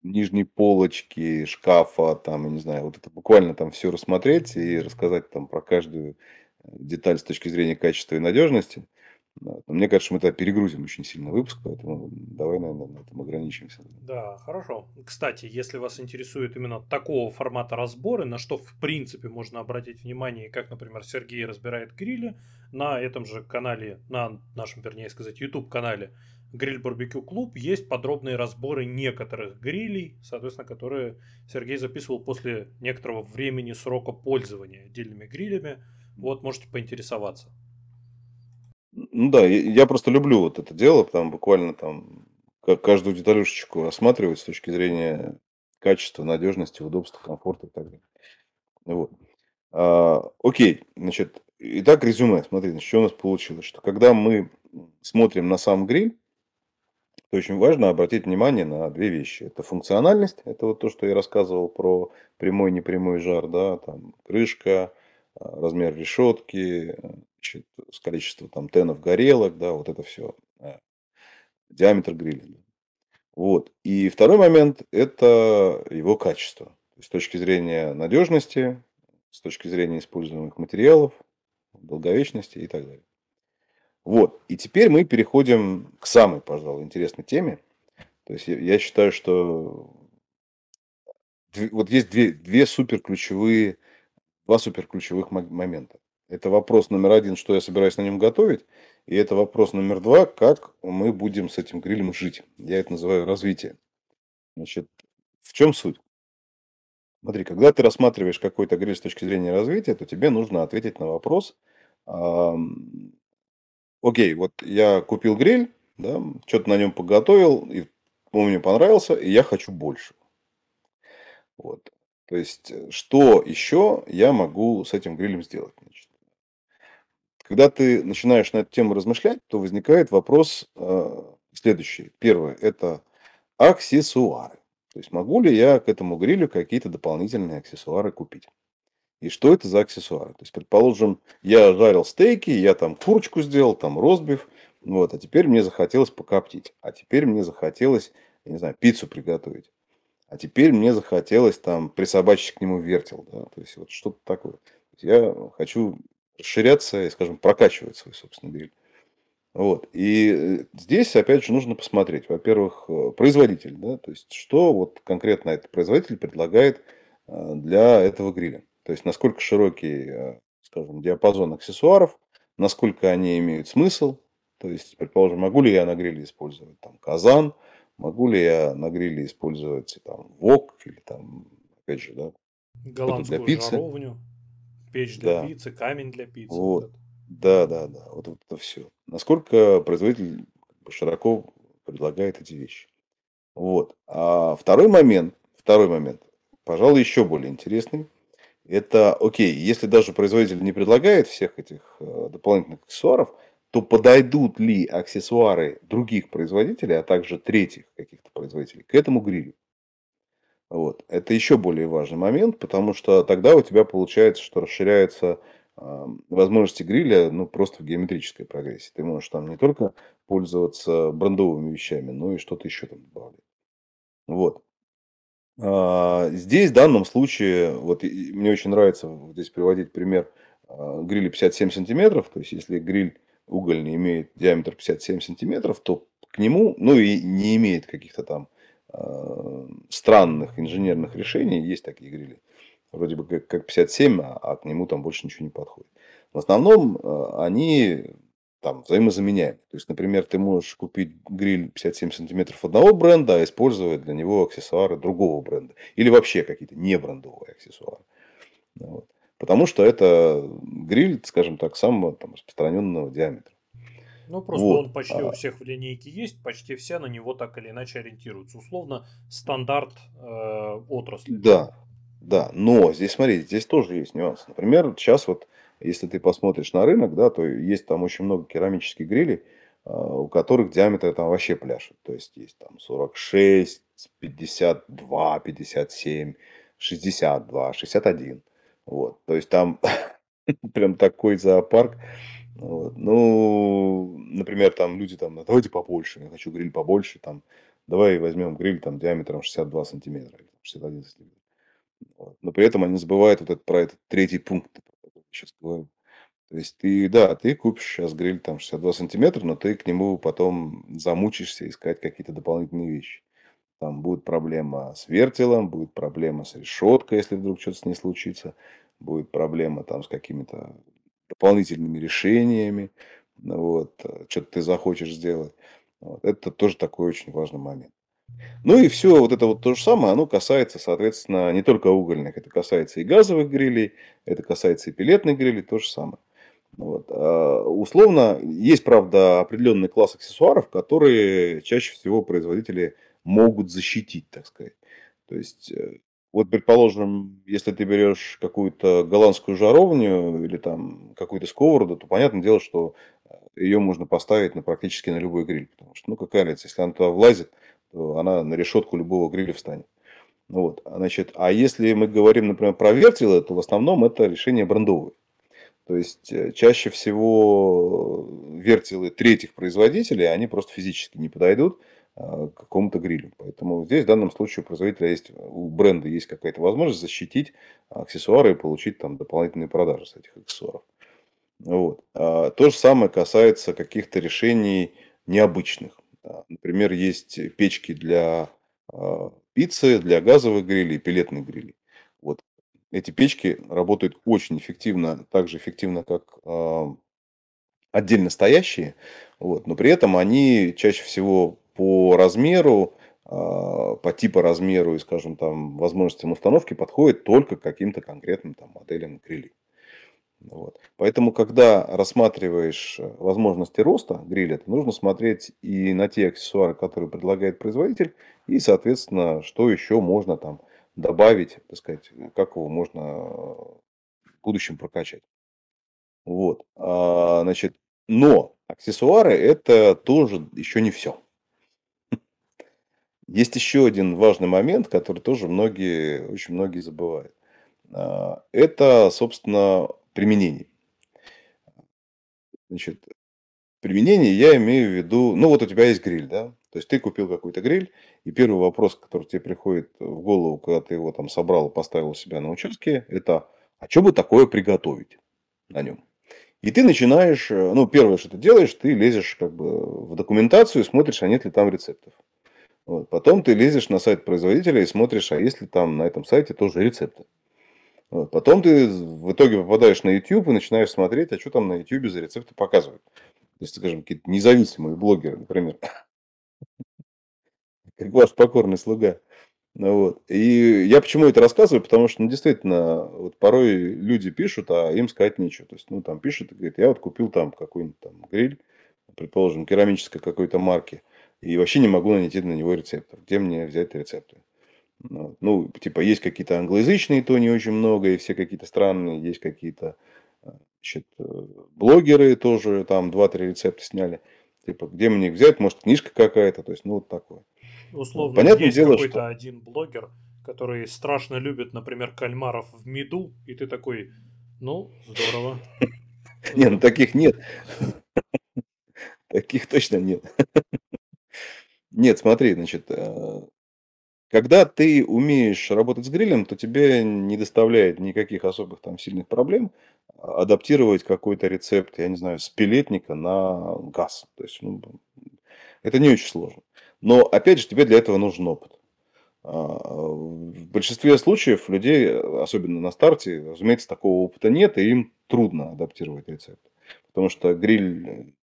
Speaker 2: нижней полочки, шкафа, там, я не знаю, вот это буквально там все рассмотреть и рассказать там про каждую деталь с точки зрения качества и надежности. Но мне кажется, мы тогда перегрузим очень сильно выпуск, поэтому давай, наверное, на этом ограничимся.
Speaker 1: Да, хорошо. Кстати, если вас интересует именно такого формата разборы, на что в принципе можно обратить внимание, как, например, Сергей разбирает грили, на этом же канале, на нашем, вернее сказать, YouTube-канале Гриль Барбекю Клуб есть подробные разборы некоторых грилей, соответственно, которые Сергей записывал после некоторого времени срока пользования отдельными грилями. Вот, можете поинтересоваться.
Speaker 2: Ну да, я просто люблю вот это дело, там буквально там каждую деталюшечку рассматривать с точки зрения качества, надежности, удобства, комфорта и так далее. Вот. А, окей, значит, итак, резюме. Смотри, значит, что у нас получилось. Что когда мы смотрим на сам гриль, то очень важно обратить внимание на две вещи. Это функциональность, это вот то, что я рассказывал про прямой, непрямой жар, да, там крышка, а, размер решетки, значит, с количеством там тенов горелок, да, вот это все, а, диаметр гриля. Вот. И второй момент – это его качество. с точки зрения надежности, с точки зрения используемых материалов, долговечности и так далее. Вот. И теперь мы переходим к самой, пожалуй, интересной теме. То есть я считаю, что вот есть две, две супер ключевые два суперключевых момента. Это вопрос номер один, что я собираюсь на нем готовить. И это вопрос номер два, как мы будем с этим грилем жить. Я это называю развитие. Значит, в чем суть? Смотри, когда ты рассматриваешь какой-то гриль с точки зрения развития, то тебе нужно ответить на вопрос, окей, вот я купил гриль, да, что-то на нем поготовил, и он мне понравился, и я хочу больше. Вот. То есть, э, что еще я могу с этим грилем сделать? Значит, когда ты начинаешь на эту тему размышлять, то возникает вопрос э, следующий. Первое – это аксессуары. То есть, могу ли я к этому грилю какие-то дополнительные аксессуары купить? И что это за аксессуары? То есть, предположим, я жарил стейки, я там курочку сделал, там ростбиф, вот, а теперь мне захотелось покоптить, а теперь мне захотелось, я не знаю, пиццу приготовить. А теперь мне захотелось там присобачить к нему вертел. Да? То есть вот что-то такое. Я хочу расширяться и, скажем, прокачивать свой собственный гриль. Вот. И э, здесь, опять же, нужно посмотреть, во-первых, э, производитель, да, то есть, что вот конкретно этот производитель предлагает э, для этого гриля. То есть, насколько широкий, скажем, диапазон аксессуаров, насколько они имеют смысл. То есть, предположим, могу ли я на гриле использовать там казан, Могу ли я на гриле использовать там вок или там, опять же, да,
Speaker 1: Голландскую для пиццы. жаровню, печь для да. пиццы, камень для пиццы.
Speaker 2: Вот. вот да, да, да, вот, вот это все. Насколько производитель широко предлагает эти вещи. Вот. А второй момент, второй момент, пожалуй, еще более интересный. Это, окей, если даже производитель не предлагает всех этих э, дополнительных аксессуаров, то подойдут ли аксессуары других производителей, а также третьих каких-то производителей к этому грилю. Вот. Это еще более важный момент, потому что тогда у тебя получается, что расширяются э, возможности гриля ну, просто в геометрической прогрессии. Ты можешь там не только пользоваться брендовыми вещами, но и что-то еще там добавлять. Вот. А, здесь в данном случае, вот мне очень нравится здесь приводить пример а, гриля 57 сантиметров. То есть, если гриль угольный имеет диаметр 57 сантиметров, то к нему, ну и не имеет каких-то там э, странных инженерных решений, есть такие грили, вроде бы как, как 57, а, а к нему там больше ничего не подходит. В основном э, они там взаимозаменяемы. То есть, например, ты можешь купить гриль 57 сантиметров одного бренда, а использовать для него аксессуары другого бренда. Или вообще какие-то не брендовые аксессуары. Вот. Потому что это гриль, скажем так, самого там, распространенного диаметра.
Speaker 1: Ну, просто вот. он почти у а. всех в линейке есть, почти все на него так или иначе ориентируются. Условно, стандарт э, отрасли.
Speaker 2: Да, да, но здесь, смотрите, здесь тоже есть нюанс. Например, сейчас вот, если ты посмотришь на рынок, да, то есть там очень много керамических грилей, э, у которых диаметр там вообще пляшет. То есть есть там 46, 52, 57, 62, 61. Вот, то есть там прям такой зоопарк. Вот. Ну, например, там люди там, давайте побольше, я хочу гриль побольше, там, давай возьмем гриль там диаметром 62 сантиметра или 61 сантиметр. Вот. Но при этом они забывают вот этот, про этот третий пункт, который я сейчас говорю. То есть ты, да, ты купишь сейчас гриль там 62 сантиметра, но ты к нему потом замучишься искать какие-то дополнительные вещи. Там будет проблема с вертелом, будет проблема с решеткой, если вдруг что-то с ней случится, будет проблема там с какими-то дополнительными решениями, вот, э, что-то ты захочешь сделать. Вот, это тоже такой очень важный момент. Ну и все вот это вот то же самое, оно касается, соответственно, не только угольных, это касается и газовых грилей, это касается и пилетных грилей, то же самое. Вот. А, условно, есть, правда, определенный класс аксессуаров, которые чаще всего производители могут защитить, так сказать. То есть, э, вот, предположим, если ты берешь какую-то голландскую жаровню или там какую-то сковороду, то понятное дело, что э, ее можно поставить на практически на любой гриль. Потому что, ну, какая разница, если она туда влазит, то она на решетку любого гриля встанет. Вот, значит, а если мы говорим, например, про вертелы, то в основном это решение брендовые. То есть э, чаще всего вертелы третьих производителей, они просто физически не подойдут а, к какому-то грилю. Поэтому здесь в данном случае у производителя есть, у бренда есть какая-то возможность защитить аксессуары и получить там дополнительные продажи с этих аксессуаров. Вот. А, то же самое касается каких-то решений необычных. Например, есть печки для а, пиццы, для газовых грилей, пилетных грилей. Вот эти печки работают очень эффективно, так же эффективно, как э, отдельно стоящие, вот, но при этом они чаще всего по размеру, э, по типу размеру и, скажем, там, возможностям установки подходят только к каким-то конкретным там, моделям грилей. Вот. Поэтому, когда рассматриваешь э, возможности роста гриля, то нужно смотреть и на те аксессуары, которые предлагает производитель, и, соответственно, что еще можно там добавить, так сказать, как его можно в будущем прокачать. Вот. А, значит, но аксессуары это тоже еще не все. Есть еще один важный момент, который тоже многие, очень многие забывают. А, это, собственно, применение. Значит, применение я имею в виду, ну вот у тебя есть гриль, да? То есть ты купил какой-то гриль, и первый вопрос, который тебе приходит в голову, когда ты его там собрал и поставил у себя на участке, это а что бы такое приготовить на нем? И ты начинаешь, э, ну, первое, что ты делаешь, ты лезешь как бы в документацию и смотришь, а нет ли там рецептов. Вот. Потом ты лезешь на сайт производителя и смотришь, а есть ли там на этом сайте тоже рецепты. Вот. Потом ты в итоге попадаешь на YouTube и начинаешь смотреть, а что там на YouTube за рецепты показывают. То есть, скажем, какие-то независимые блогеры, например как ваш покорный слуга. Ну, вот. И я почему это рассказываю, потому что, ну, действительно, вот порой люди пишут, а им сказать нечего. То есть, ну, там пишут и говорят, я вот купил там какой-нибудь там гриль, предположим, керамической какой-то марки, и вообще не могу найти на него рецептов. Где мне взять рецепты? Ну, ну, типа, есть какие-то англоязычные, то не очень много, и все какие-то странные, есть какие-то значит, блогеры тоже, там 2-3 рецепта сняли. Типа, где мне их взять? Может, книжка какая-то? То есть, ну, вот такое.
Speaker 1: Условно, Понятное есть дело, какой-то что... один блогер, который страшно любит, например, кальмаров в меду, и ты такой, ну, здорово.
Speaker 2: Не, ну таких нет. Таких точно нет. Нет, смотри, значит, э, когда ты умеешь работать с грилем, то тебе не доставляет никаких особых там сильных проблем адаптировать какой-то рецепт, я не знаю, с пилетника на газ. То есть, ну, Это не очень сложно. Но, опять же, тебе для этого нужен опыт. А, в большинстве случаев людей, особенно на старте, разумеется, такого опыта нет, и им трудно адаптировать рецепт. Потому что гриль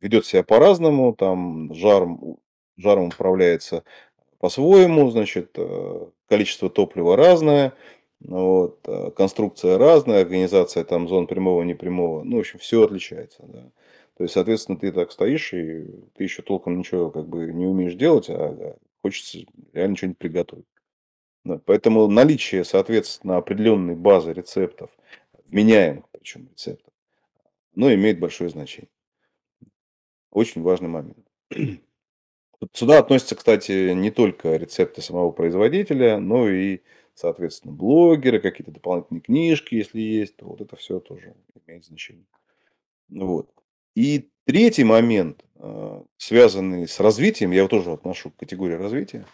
Speaker 2: ведет себя по-разному, там жаром, жаром управляется по-своему, значит, э, количество топлива разное, вот, э, конструкция разная, организация там зон прямого, непрямого, ну, в общем, все отличается, да. То есть, соответственно, ты так стоишь, и ты еще толком ничего как бы не умеешь делать, а хочется реально что-нибудь приготовить. Да, поэтому наличие, соответственно, определенной базы рецептов, вменяемых причем рецептов, ну, имеет большое значение. Очень важный момент. Сюда относятся, кстати, не только рецепты самого производителя, но и, соответственно, блогеры, какие-то дополнительные книжки, если есть, то вот это все тоже имеет значение. Вот. И третий момент, а, связанный с развитием, я его тоже отношу к категории развития,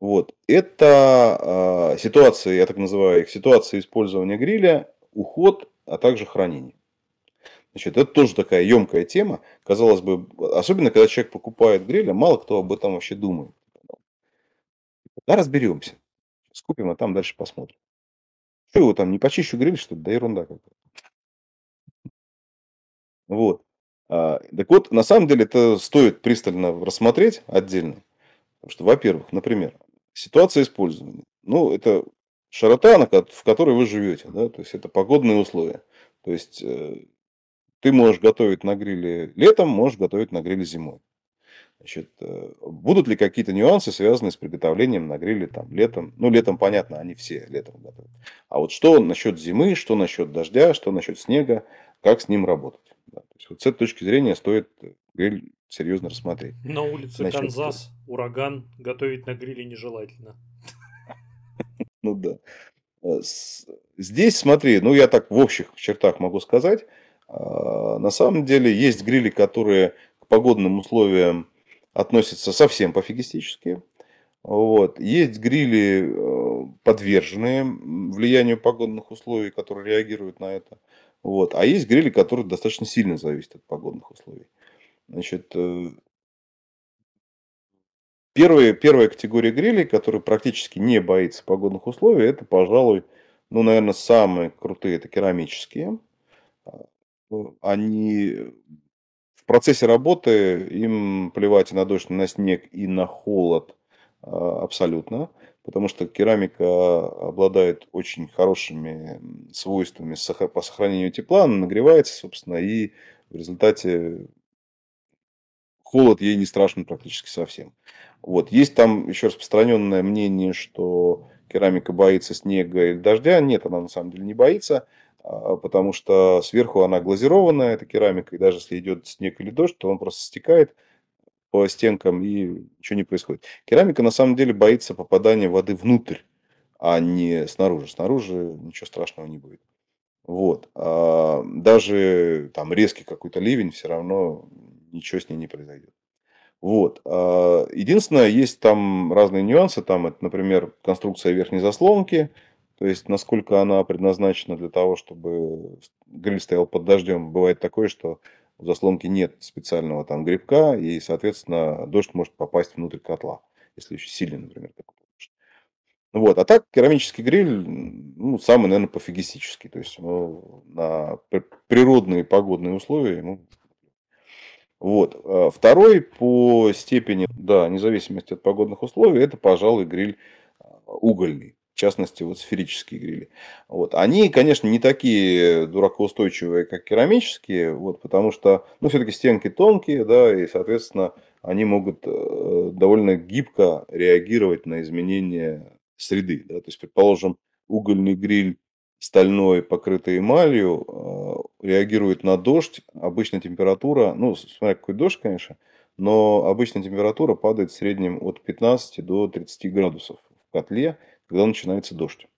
Speaker 2: вот, это а, ситуации, я так называю их, ситуации использования гриля, уход, а также хранение. Значит, это тоже такая емкая тема. Казалось бы, особенно когда человек покупает гриль, а мало кто об этом вообще думает. Да, разберемся. Скупим, а там дальше посмотрим. Что его там, не почищу гриль, что ли? Да ерунда какая-то. Вот. А, так вот, на самом деле, это стоит пристально рассмотреть отдельно. Потому что, во-первых, например, ситуация использования. Ну, это широта, в которой вы живете, да, то есть это погодные условия. То есть э, ты можешь готовить на гриле летом, можешь готовить на гриле зимой. Значит, э, будут ли какие-то нюансы, связанные с приготовлением на гриле там, летом? Ну, летом, понятно, они все летом готовят. А вот что насчет зимы, что насчет дождя, что насчет снега, как с ним работать? Да, то есть, вот с этой точки зрения стоит гриль серьезно рассмотреть.
Speaker 1: На улице Значит, Канзас, ураган, готовить на гриле нежелательно.
Speaker 2: Ну да. Э, здесь, смотри, ну я так в общих чертах могу сказать, на самом деле есть грили, которые к погодным условиям относятся совсем пофигистически. Вот. Есть грили, э, подверженные влиянию погодных условий, которые реагируют на это. Вот. А есть грили, которые достаточно сильно зависят от погодных условий. Значит, э, первая, первая категория грилей, которая практически не боится погодных условий, это, пожалуй, ну, наверное, самые крутые, это керамические они в процессе работы им плевать на дождь, на снег, и на холод а, абсолютно, потому что керамика обладает очень хорошими свойствами по сохранению тепла, она нагревается, собственно, и в результате холод ей не страшен практически совсем. Вот. Есть там еще распространенное мнение, что керамика боится снега или дождя. Нет, она на самом деле не боится. А, потому что сверху она глазированная, эта керамика, и даже если идет снег или дождь, то он просто стекает по стенкам и ничего не происходит. Керамика на самом деле боится попадания воды внутрь, а не снаружи. Снаружи ничего страшного не будет. Вот. А даже там резкий какой-то ливень, все равно ничего с ней не произойдет. Вот. А единственное, есть там разные нюансы. Там, это, например, конструкция верхней заслонки – то есть, насколько она предназначена для того, чтобы гриль стоял под дождем. Бывает такое, что в заслонке нет специального там грибка, и, соответственно, дождь может попасть внутрь котла, если еще сильный, например, такой. Вот. А так керамический гриль, ну, самый, наверное, пофигистический. То есть, ну, на природные погодные условия ему вот. А второй по степени, да, независимости от погодных условий, это, пожалуй, гриль а, угольный частности, вот сферические грили. Вот. Они, конечно, не такие дуракоустойчивые, как керамические, вот, потому что, ну, все-таки стенки тонкие, да, и, соответственно, они могут э, довольно гибко реагировать на изменения среды. Да? То есть, предположим, угольный гриль стальной, покрытый эмалью, э, реагирует на дождь. Обычная температура, ну, смотря какой дождь, конечно, но обычная температура падает в среднем от 15 до 30 градусов в котле когда начинается дождь.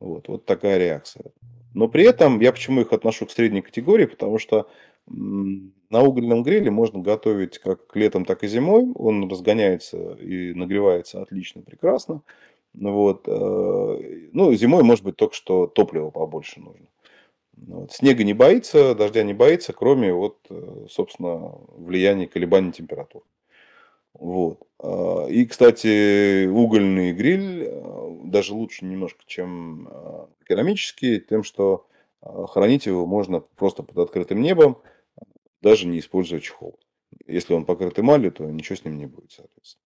Speaker 2: Вот, вот такая реакция. Но при этом я почему их отношу к средней категории, потому что на угольном гриле можно готовить как летом, так и зимой. Он разгоняется и нагревается отлично, прекрасно. Вот. Э, ну, зимой, может быть, только что топлива побольше нужно. Вот. Снега не боится, дождя не боится, кроме, вот, э, собственно, влияния колебаний температур. Вот. А, и, кстати, угольный гриль а, даже лучше немножко, чем а, керамический, тем, что хранить его можно просто под открытым небом, даже не используя чехол. Если он покрыт эмалью, то ничего с ним не будет, соответственно.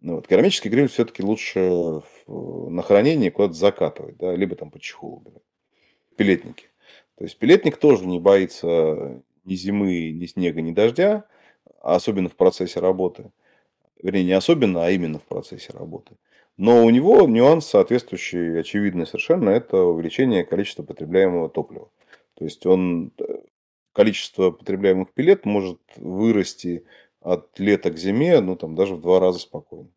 Speaker 2: Ну, вот. Керамический гриль все-таки лучше на хранение куда-то закатывать, да, либо там под чехол убирать. Пилетники. То есть пилетник тоже не боится ни зимы, ни снега, ни дождя, особенно в процессе работы вернее, не особенно, а именно в процессе работы. Но у него нюанс соответствующий, очевидный совершенно, это увеличение количества потребляемого топлива. То есть он э, количество потребляемых пилет может вырасти от лета к зиме, ну там даже в два раза спокойно.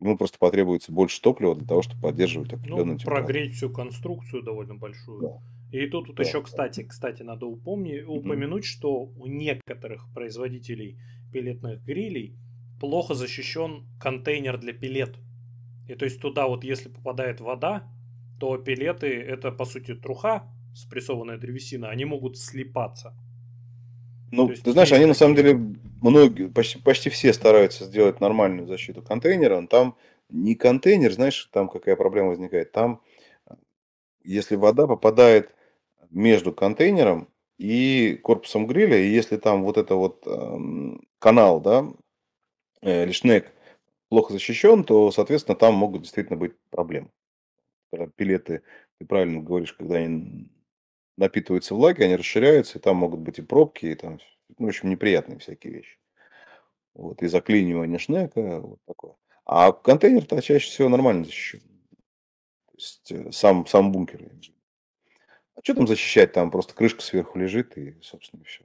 Speaker 2: Ему просто потребуется больше топлива для того, чтобы поддерживать определенную
Speaker 1: ну, температуру. Прогреть всю конструкцию довольно большую. Да. И тут, тут да. еще, кстати, кстати, надо упомни, упомянуть, mm-hmm. что у некоторых производителей пилетных грилей плохо защищен контейнер для пилет. И то есть туда вот если попадает вода, то пилеты это по сути труха, спрессованная древесина, они могут слипаться.
Speaker 2: Ну, есть, ты знаешь, они на самом деле многие, почти, почти все стараются сделать нормальную защиту контейнера. Но там не контейнер, знаешь, там какая проблема возникает. Там, если вода попадает между контейнером и корпусом гриля, и если там вот это вот э, канал, да, э, или шнек плохо защищен, то, соответственно, там могут действительно быть проблемы. Пилеты, ты правильно говоришь, когда они напитываются влагой, они расширяются, и там могут быть и пробки, и там, ну, в общем, неприятные всякие вещи. Вот, и заклинивание шнека, вот такое. А контейнер-то чаще всего нормально защищен. То есть э, сам, сам бункер. А что там защищать? Там просто крышка сверху лежит и, собственно, все.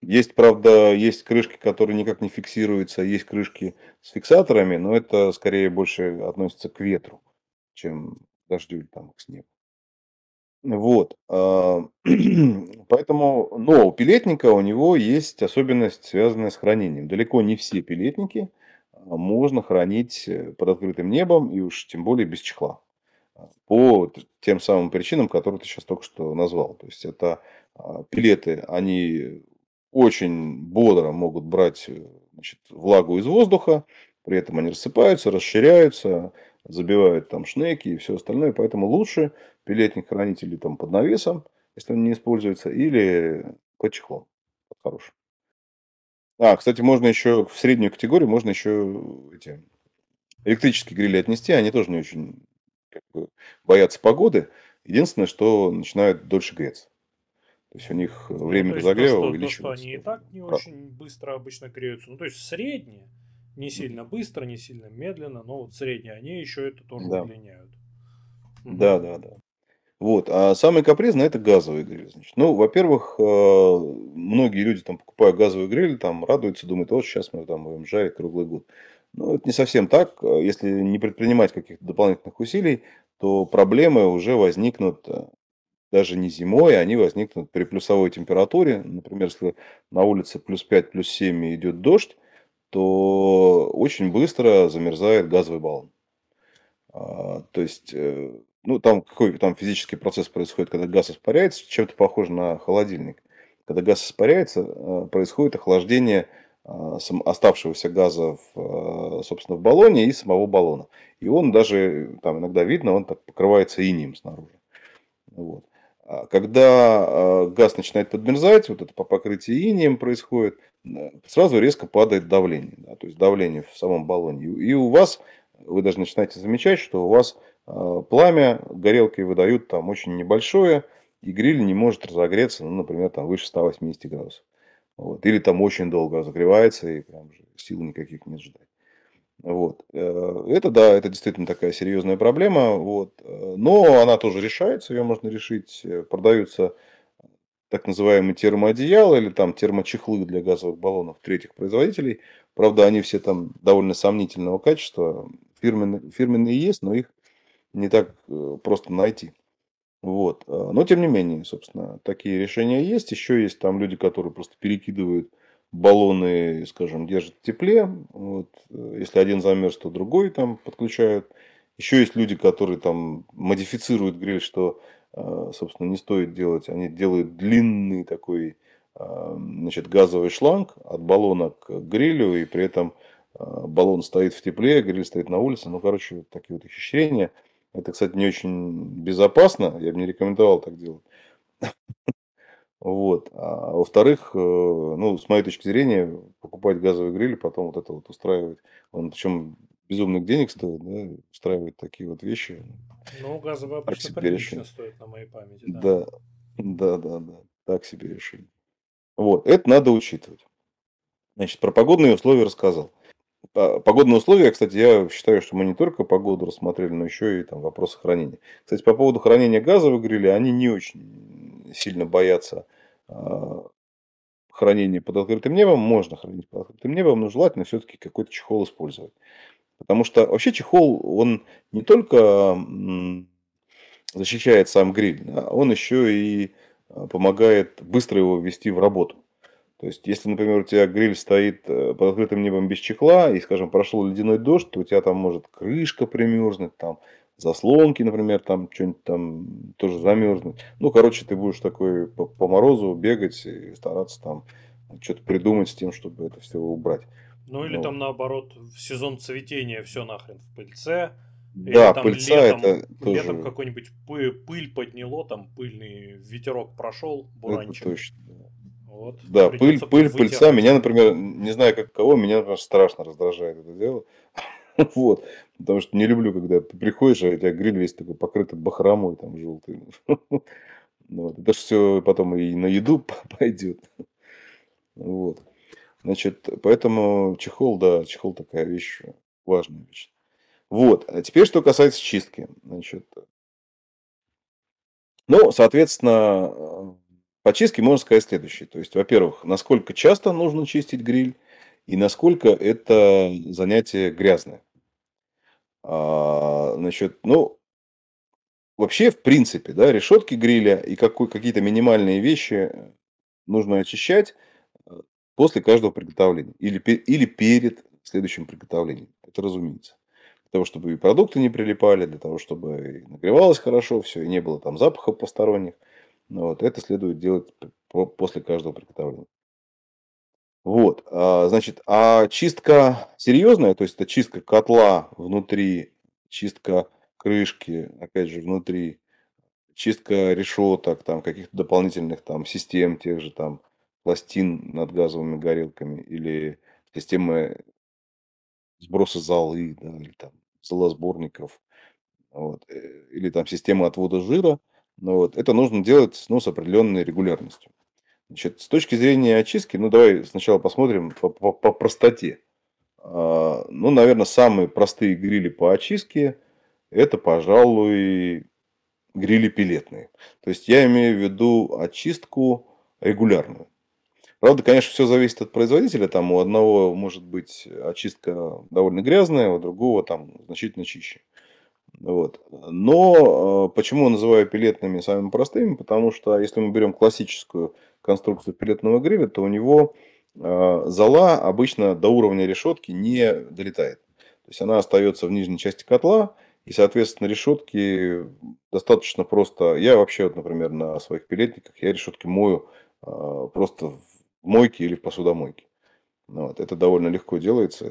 Speaker 2: Есть, правда, есть крышки, которые никак не фиксируются, есть крышки с фиксаторами, но это скорее больше относится к ветру, чем к дождю или там к снегу. Вот. А, поэтому, но у пилетника у него есть особенность, связанная с хранением. Далеко не все пилетники а, можно хранить э, под открытым небом и уж тем более без чехла по тем самым причинам, которые ты сейчас только что назвал. То есть это а, пилеты, они очень бодро могут брать э, значит, влагу из воздуха, при этом они рассыпаются, расширяются, забивают там шнеки и все остальное. Поэтому лучше пилетник хранить или там под навесом, если он не используется, или под чехлом. Хороший. А, кстати, можно еще в среднюю категорию, можно еще эти электрические грили отнести, они тоже не очень как бы боятся погоды. Единственное, что начинают дольше греться. То есть у них ну, время разогрева то, увеличивается. То,
Speaker 1: что они и так не Правда. очень быстро обычно греются. Ну, то есть средние, не сильно быстро, не сильно медленно, но вот средние, они еще это тоже да. удлиняют.
Speaker 2: Да, да, да. Вот. А самый капризный это газовый гриль. Значит. Ну, во-первых, э, многие люди там покупая газовый гриль, там радуются, думают, вот сейчас мы там будем жарить круглый год. Ну, это не совсем так. Если не предпринимать каких-то дополнительных усилий, то проблемы уже возникнут э, даже не зимой, они возникнут при плюсовой температуре. Например, если на улице плюс 5, плюс 7 идет дождь, то очень быстро замерзает газовый баллон. А, то есть, э, ну, там какой там физический процесс происходит, когда газ испаряется, чем-то похоже на холодильник. Когда газ испаряется, э, происходит охлаждение оставшегося газа, в, а, собственно, в баллоне и самого баллона. И он даже, там иногда видно, он так покрывается инием снаружи. Вот. А когда газ начинает подмерзать, вот это по покрытию инием происходит, сразу резко падает давление. Да, то есть давление в самом баллоне. И у вас, вы даже начинаете замечать, что у вас пламя горелкой выдают там очень небольшое, и гриль не может разогреться, ну, например, там выше 180 градусов. Вот. Или там очень долго разогревается, и прям сил никаких не ждать. Вот. Э, это, да, это действительно такая серьезная проблема. Вот. Э, но она тоже решается, ее можно решить. Э, продаются так называемые термоодеяла или там термочехлы для газовых баллонов третьих производителей. Правда, они все там довольно сомнительного качества. Фирменные, фирменные есть, но их не так просто найти. Вот. А, но тем не менее, собственно, такие решения есть. Еще есть там люди, которые просто перекидывают баллоны, скажем, держат в тепле. Вот. Если один замерз, то другой там подключают. Еще есть люди, которые там модифицируют гриль, что, а, собственно, не стоит делать. Они делают длинный такой а, значит, газовый шланг от баллона к грилю, и при этом баллон стоит в тепле, гриль стоит на улице. Ну, короче, такие вот ощущения. Это, кстати, не очень безопасно, я бы не рекомендовал так делать. Вот. А во-вторых, э, ну, с моей точки зрения, покупать газовый гриль, потом вот это вот устраивать. Он причем безумных денег стоит, да, устраивать такие вот вещи.
Speaker 1: Ну, газовый обычно прилично стоит, на моей памяти.
Speaker 2: Да. да, да, да, да. Так себе решение. Вот, это надо учитывать. Значит, про погодные условия рассказал. Погодные условия, кстати, я считаю, что мы не только погоду рассмотрели, но еще и там вопросы хранения. Кстати, по поводу хранения газовых грилей, они не очень сильно боятся а, хранения под открытым небом. Можно хранить под открытым небом, но желательно все-таки какой-то чехол использовать. Потому что вообще чехол, он не только защищает сам гриль, а он еще и а, помогает быстро его ввести в работу. То есть, если, например, у тебя гриль стоит э, под открытым небом без чехла, и, скажем, прошел ледяной дождь, то у тебя там может крышка примерзнуть, там заслонки, например, там что-нибудь там тоже замерзнуть. Ну, короче, ты будешь такой по, по морозу бегать и стараться там что-то придумать с тем, чтобы это все убрать.
Speaker 1: Ну или ну, там наоборот, в сезон цветения все нахрен в пыльце.
Speaker 2: Да, или, пыльца летом, это
Speaker 1: тоже... Летом какой-нибудь пыль, пыль подняло, там пыльный ветерок прошел, буранчик.
Speaker 2: Это точно. Вот, да, пыль, пыль, пыльца. Меня, например, не знаю как кого, меня например, страшно раздражает это дело. Вот. Потому что не люблю, когда ты приходишь, а у тебя гриль весь такой покрытый бахромой там желтый. Вот. Это же все потом и на еду пойдет. Вот. Значит, поэтому чехол, да, чехол такая вещь, важная вещь. Вот. А теперь, что касается чистки. Значит, ну, соответственно, по чистке можно сказать следующее. То есть, во-первых, насколько часто нужно чистить гриль и насколько это занятие грязное. А, значит, ну, вообще, в принципе, да, решетки гриля и какой, какие-то минимальные вещи нужно очищать э, после каждого приготовления или, или перед следующим приготовлением. Это разумеется. Для того, чтобы и продукты не прилипали, для того, чтобы и нагревалось хорошо все, и не было там запахов посторонних. Вот, это следует делать после каждого приготовления. Вот, а, значит, а чистка серьезная, то есть это чистка котла внутри, чистка крышки, опять же, внутри, чистка решеток, там, каких-то дополнительных там систем, тех же там пластин над газовыми горелками или системы сброса золы, да, или там золосборников, вот, э, или там система отвода жира, ну, вот, это нужно делать ну, с определенной регулярностью. Значит, с точки зрения очистки, ну давай сначала посмотрим по, по, по простоте. А, ну, наверное, самые простые грили по очистке это, пожалуй, грили пилетные. То есть я имею в виду очистку регулярную. Правда, конечно, все зависит от производителя. Там у одного может быть очистка довольно грязная, у другого там значительно чище. Вот. Но э, почему называю пилетными самыми простыми? Потому что если мы берем классическую конструкцию пилетного гриля, то у него э, зола обычно до уровня решетки не долетает. То есть она остается в нижней части котла, и, соответственно, решетки достаточно просто. Я вообще, вот, например, на своих пилетниках я решетки мою э, просто в мойке или в посудомойке. Вот. Это довольно легко делается.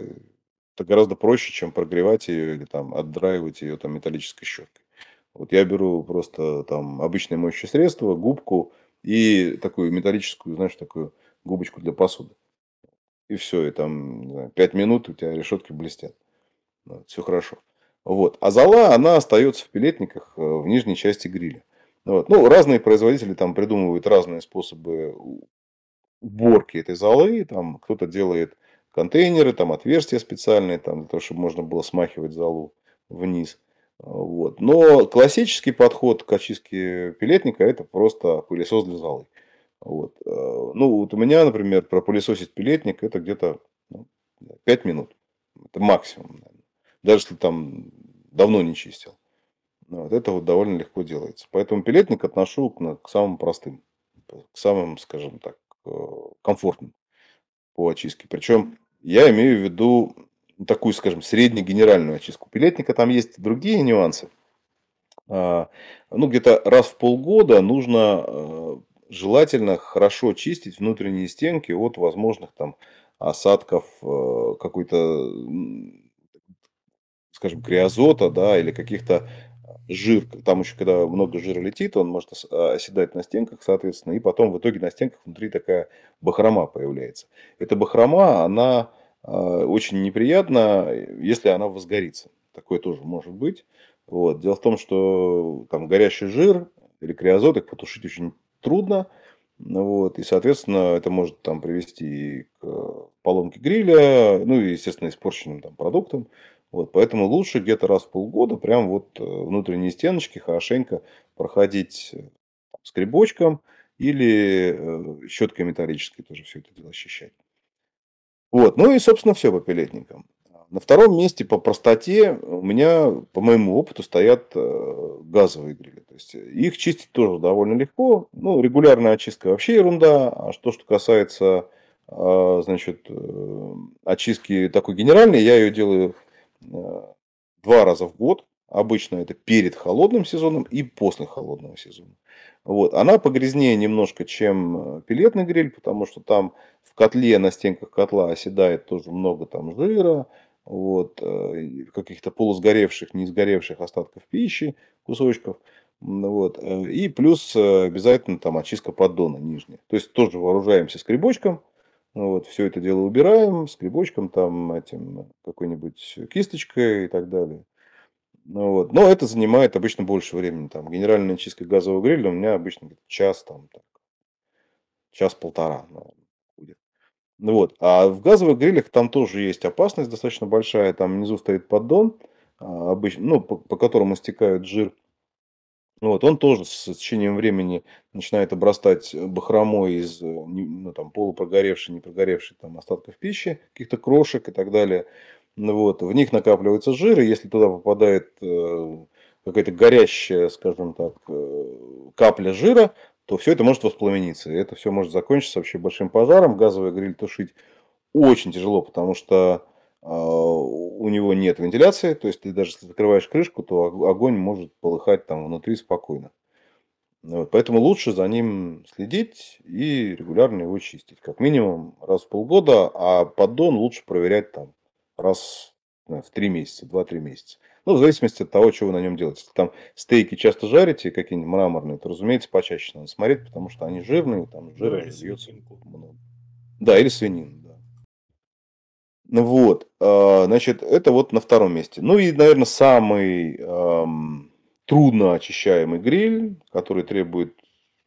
Speaker 2: Это гораздо проще, чем прогревать ее или там отдраивать ее там металлической щеткой. Вот я беру просто там обычное моющее средство, губку и такую металлическую, знаешь, такую губочку для посуды. И все, и там 5 минут у тебя решетки блестят. Вот, все хорошо. Вот. А зола, она остается в пилетниках э, в нижней части гриля. Вот. Ну, разные производители там придумывают разные способы уборки этой золы. Там кто-то делает контейнеры, там отверстия специальные, там, для того, чтобы можно было смахивать залу вниз. Вот. Но классический подход к очистке пилетника это просто пылесос для залы. Вот. Э, ну, вот у меня, например, пропылесосить пилетник это где-то ну, 5 минут. Это максимум. Даже если там давно не чистил. Вот. Это вот довольно легко делается. Поэтому пилетник отношу к, к самым простым, к самым, скажем так, э, комфортным по очистке. Причем я имею в виду такую, скажем, среднегенеральную очистку пилетника. Там есть другие нюансы. А, ну, где-то раз в полгода нужно а, желательно хорошо чистить внутренние стенки от возможных там осадков э, какой-то, скажем, криозота, да, или каких-то жир, там еще когда много жира летит, он может оседать на стенках, соответственно, и потом в итоге на стенках внутри такая бахрома появляется. Эта бахрома, она э, очень неприятна, если она возгорится. Такое тоже может быть. Вот. Дело в том, что там горящий жир или криозот их потушить очень трудно. Ну вот, и, соответственно, это может там привести к поломке гриля, ну и, естественно, испорченным там продуктам. Вот, поэтому лучше где-то раз в полгода прям вот э, внутренние стеночки хорошенько проходить э, скребочком или э, щеткой металлической тоже все это дело очищать. Вот, ну и, собственно, все по пилетникам. На втором месте по простоте у меня, по моему опыту, стоят э, газовые грили. То есть их чистить тоже довольно легко. Ну, регулярная очистка вообще ерунда. А что, что касается а, значит, э, очистки такой генеральной, я ее делаю э, два раза в год. Обычно это перед холодным сезоном и после холодного сезона. Вот. Она погрязнее немножко, чем пилетный гриль, потому что там в котле, на стенках котла оседает тоже много там жира, вот, э, каких-то полусгоревших, не сгоревших остатков пищи, кусочков. Вот. Э, и плюс э, обязательно там очистка поддона нижняя. То есть тоже вооружаемся скребочком, вот, все это дело убираем, скребочком, там, этим, какой-нибудь кисточкой и так далее. Ну, вот. Но это занимает обычно больше времени. Там, генеральная чистка газового гриля у меня обычно час, там, так, час-полтора. Ну вот. А в газовых грилях там тоже есть опасность достаточно большая. Там внизу стоит поддон, а, обычно, ну, по, по которому стекает жир. Вот, он тоже с течением времени начинает обрастать бахромой из ну, там, полупрогоревшей, не прогоревшей там, остатков пищи, каких-то крошек и так далее. Вот, в них накапливается жир, и если туда попадает э, какая-то горящая, скажем так, э, капля жира, то все это может воспламениться. И это все может закончиться вообще большим пожаром. Газовый гриль тушить очень тяжело, потому что э, у него нет вентиляции. То есть ты даже если закрываешь крышку, то огонь может полыхать там внутри спокойно. Вот, поэтому лучше за ним следить и регулярно его чистить. Как минимум раз в полгода, а поддон лучше проверять там раз в три месяца, два-три месяца. Ну, в зависимости от того, что вы на нем делаете. Если там стейки часто жарите, какие-нибудь мраморные, то, разумеется, почаще надо смотреть, потому что они жирные, там жира да, льется много. Да, или свинину, да. Ну вот, а, значит, это вот на втором месте. Ну и, наверное, самый эм, трудно очищаемый гриль, который требует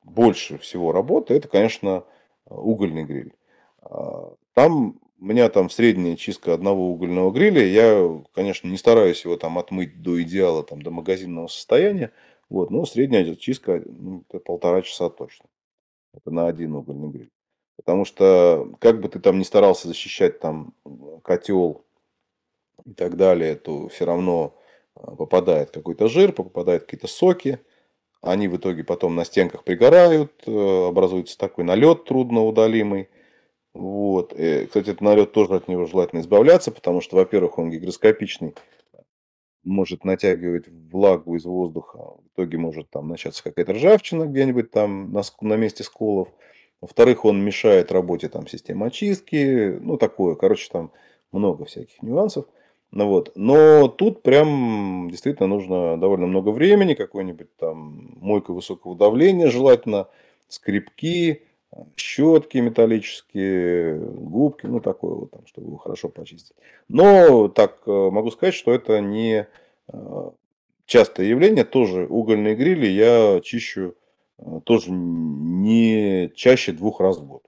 Speaker 2: больше всего работы, это, конечно, угольный гриль. А, там у меня там средняя чистка одного угольного гриля. Я, конечно, не стараюсь его там отмыть до идеала, там, до магазинного состояния. Вот, но средняя чистка ну, полтора часа точно. Это на один угольный гриль. Потому что, как бы ты там ни старался защищать там котел и так далее, то все равно а, попадает какой-то жир, попадают какие-то соки. Они в итоге потом на стенках пригорают, э, образуется такой налет трудноудалимый. Вот. И, кстати, этот налет тоже от него желательно избавляться, потому что, во-первых, он гигроскопичный, может натягивать влагу из воздуха, в итоге может там начаться какая-то ржавчина где-нибудь там на, на месте сколов. Во-вторых, он мешает работе там системы очистки, ну такое, короче, там много всяких нюансов. Ну вот. Но тут прям действительно нужно довольно много времени, какой-нибудь там мойка высокого давления желательно, скрипки, щетки металлические, губки, ну такое вот там, чтобы его хорошо почистить. Но так э, могу сказать, что это не э, частое явление. Тоже угольные грили я чищу э, тоже не чаще двух раз в год.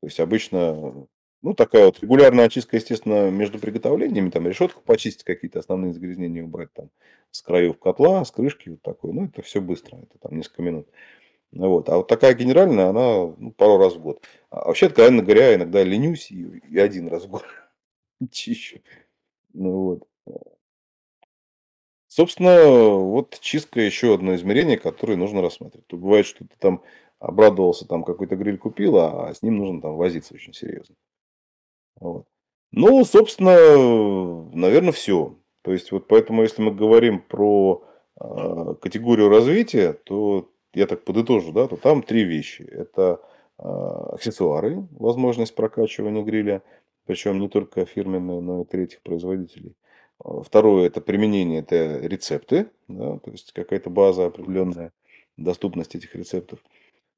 Speaker 2: То есть обычно, ну такая вот регулярная очистка, естественно, между приготовлениями, там решетку почистить, какие-то основные загрязнения убрать там с краев котла, с крышки, вот такой. Ну это все быстро, это там несколько минут. Вот. А вот такая генеральная, она ну, пару раз в год. А вообще, откровенно говоря, иногда ленюсь и, и один раз в год чищу. Ну, вот. Собственно, вот чистка еще одно измерение, которое нужно рассматривать. То бывает, что ты там обрадовался, там какой-то гриль купил, а с ним нужно там возиться очень серьезно. Вот. Ну, собственно, наверное, все. То есть, вот поэтому, если мы говорим про э, категорию развития, то я так подытожу, да, то там три вещи. Это а, аксессуары, возможность прокачивания гриля, причем не только фирменные, но и третьих производителей. А, второе это применение, это рецепты, да, то есть какая-то база определенная, доступность этих рецептов.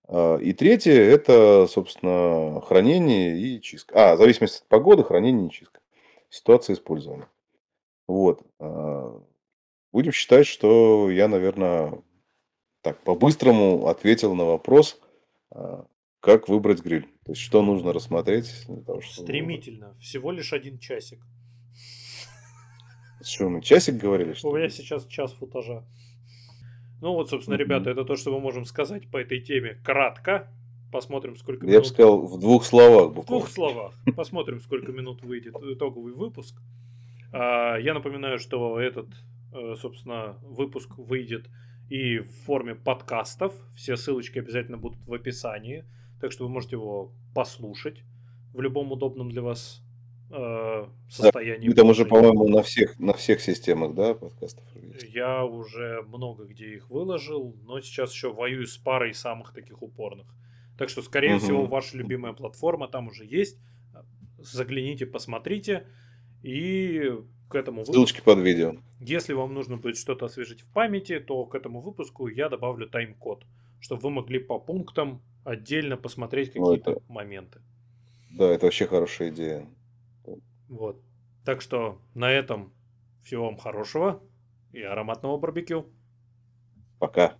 Speaker 2: А, и третье это, собственно, хранение и чистка. А, в зависимости от погоды, хранение и чистка. Ситуация использования. Вот. Будем считать, что я, наверное, так по-быстрому ответил на вопрос, как выбрать гриль? То есть, что нужно рассмотреть? Для
Speaker 1: того, чтобы... Стремительно. Всего лишь один часик.
Speaker 2: Что, мы часик говорили?
Speaker 1: Что У меня сейчас час футажа. Ну вот, собственно, mm-hmm. ребята, это то, что мы можем сказать по этой теме кратко. Посмотрим, сколько
Speaker 2: Я минут... бы сказал в двух словах.
Speaker 1: Буквально. В двух словах. Посмотрим, сколько минут выйдет итоговый выпуск. А, я напоминаю, что этот, э, собственно, выпуск выйдет и в форме подкастов. Все ссылочки обязательно будут в описании. Так что вы можете его послушать в любом удобном для вас э, состоянии.
Speaker 2: Да, там уже, по-моему, на всех, на всех системах, да, подкастов?
Speaker 1: Я уже много где их выложил, но сейчас еще воюю с парой самых таких упорных. Так что, скорее угу. всего, ваша любимая платформа там уже есть. Загляните, посмотрите. И к этому
Speaker 2: выпуску... Ссылочки под видео.
Speaker 1: Если вам нужно будет что-то освежить в памяти, то к этому выпуску я добавлю тайм-код, чтобы вы могли по пунктам отдельно посмотреть ну, какие-то это... моменты.
Speaker 2: Да, это вообще хорошая идея.
Speaker 1: Вот. Так что на этом всего вам хорошего и ароматного барбекю.
Speaker 2: Пока.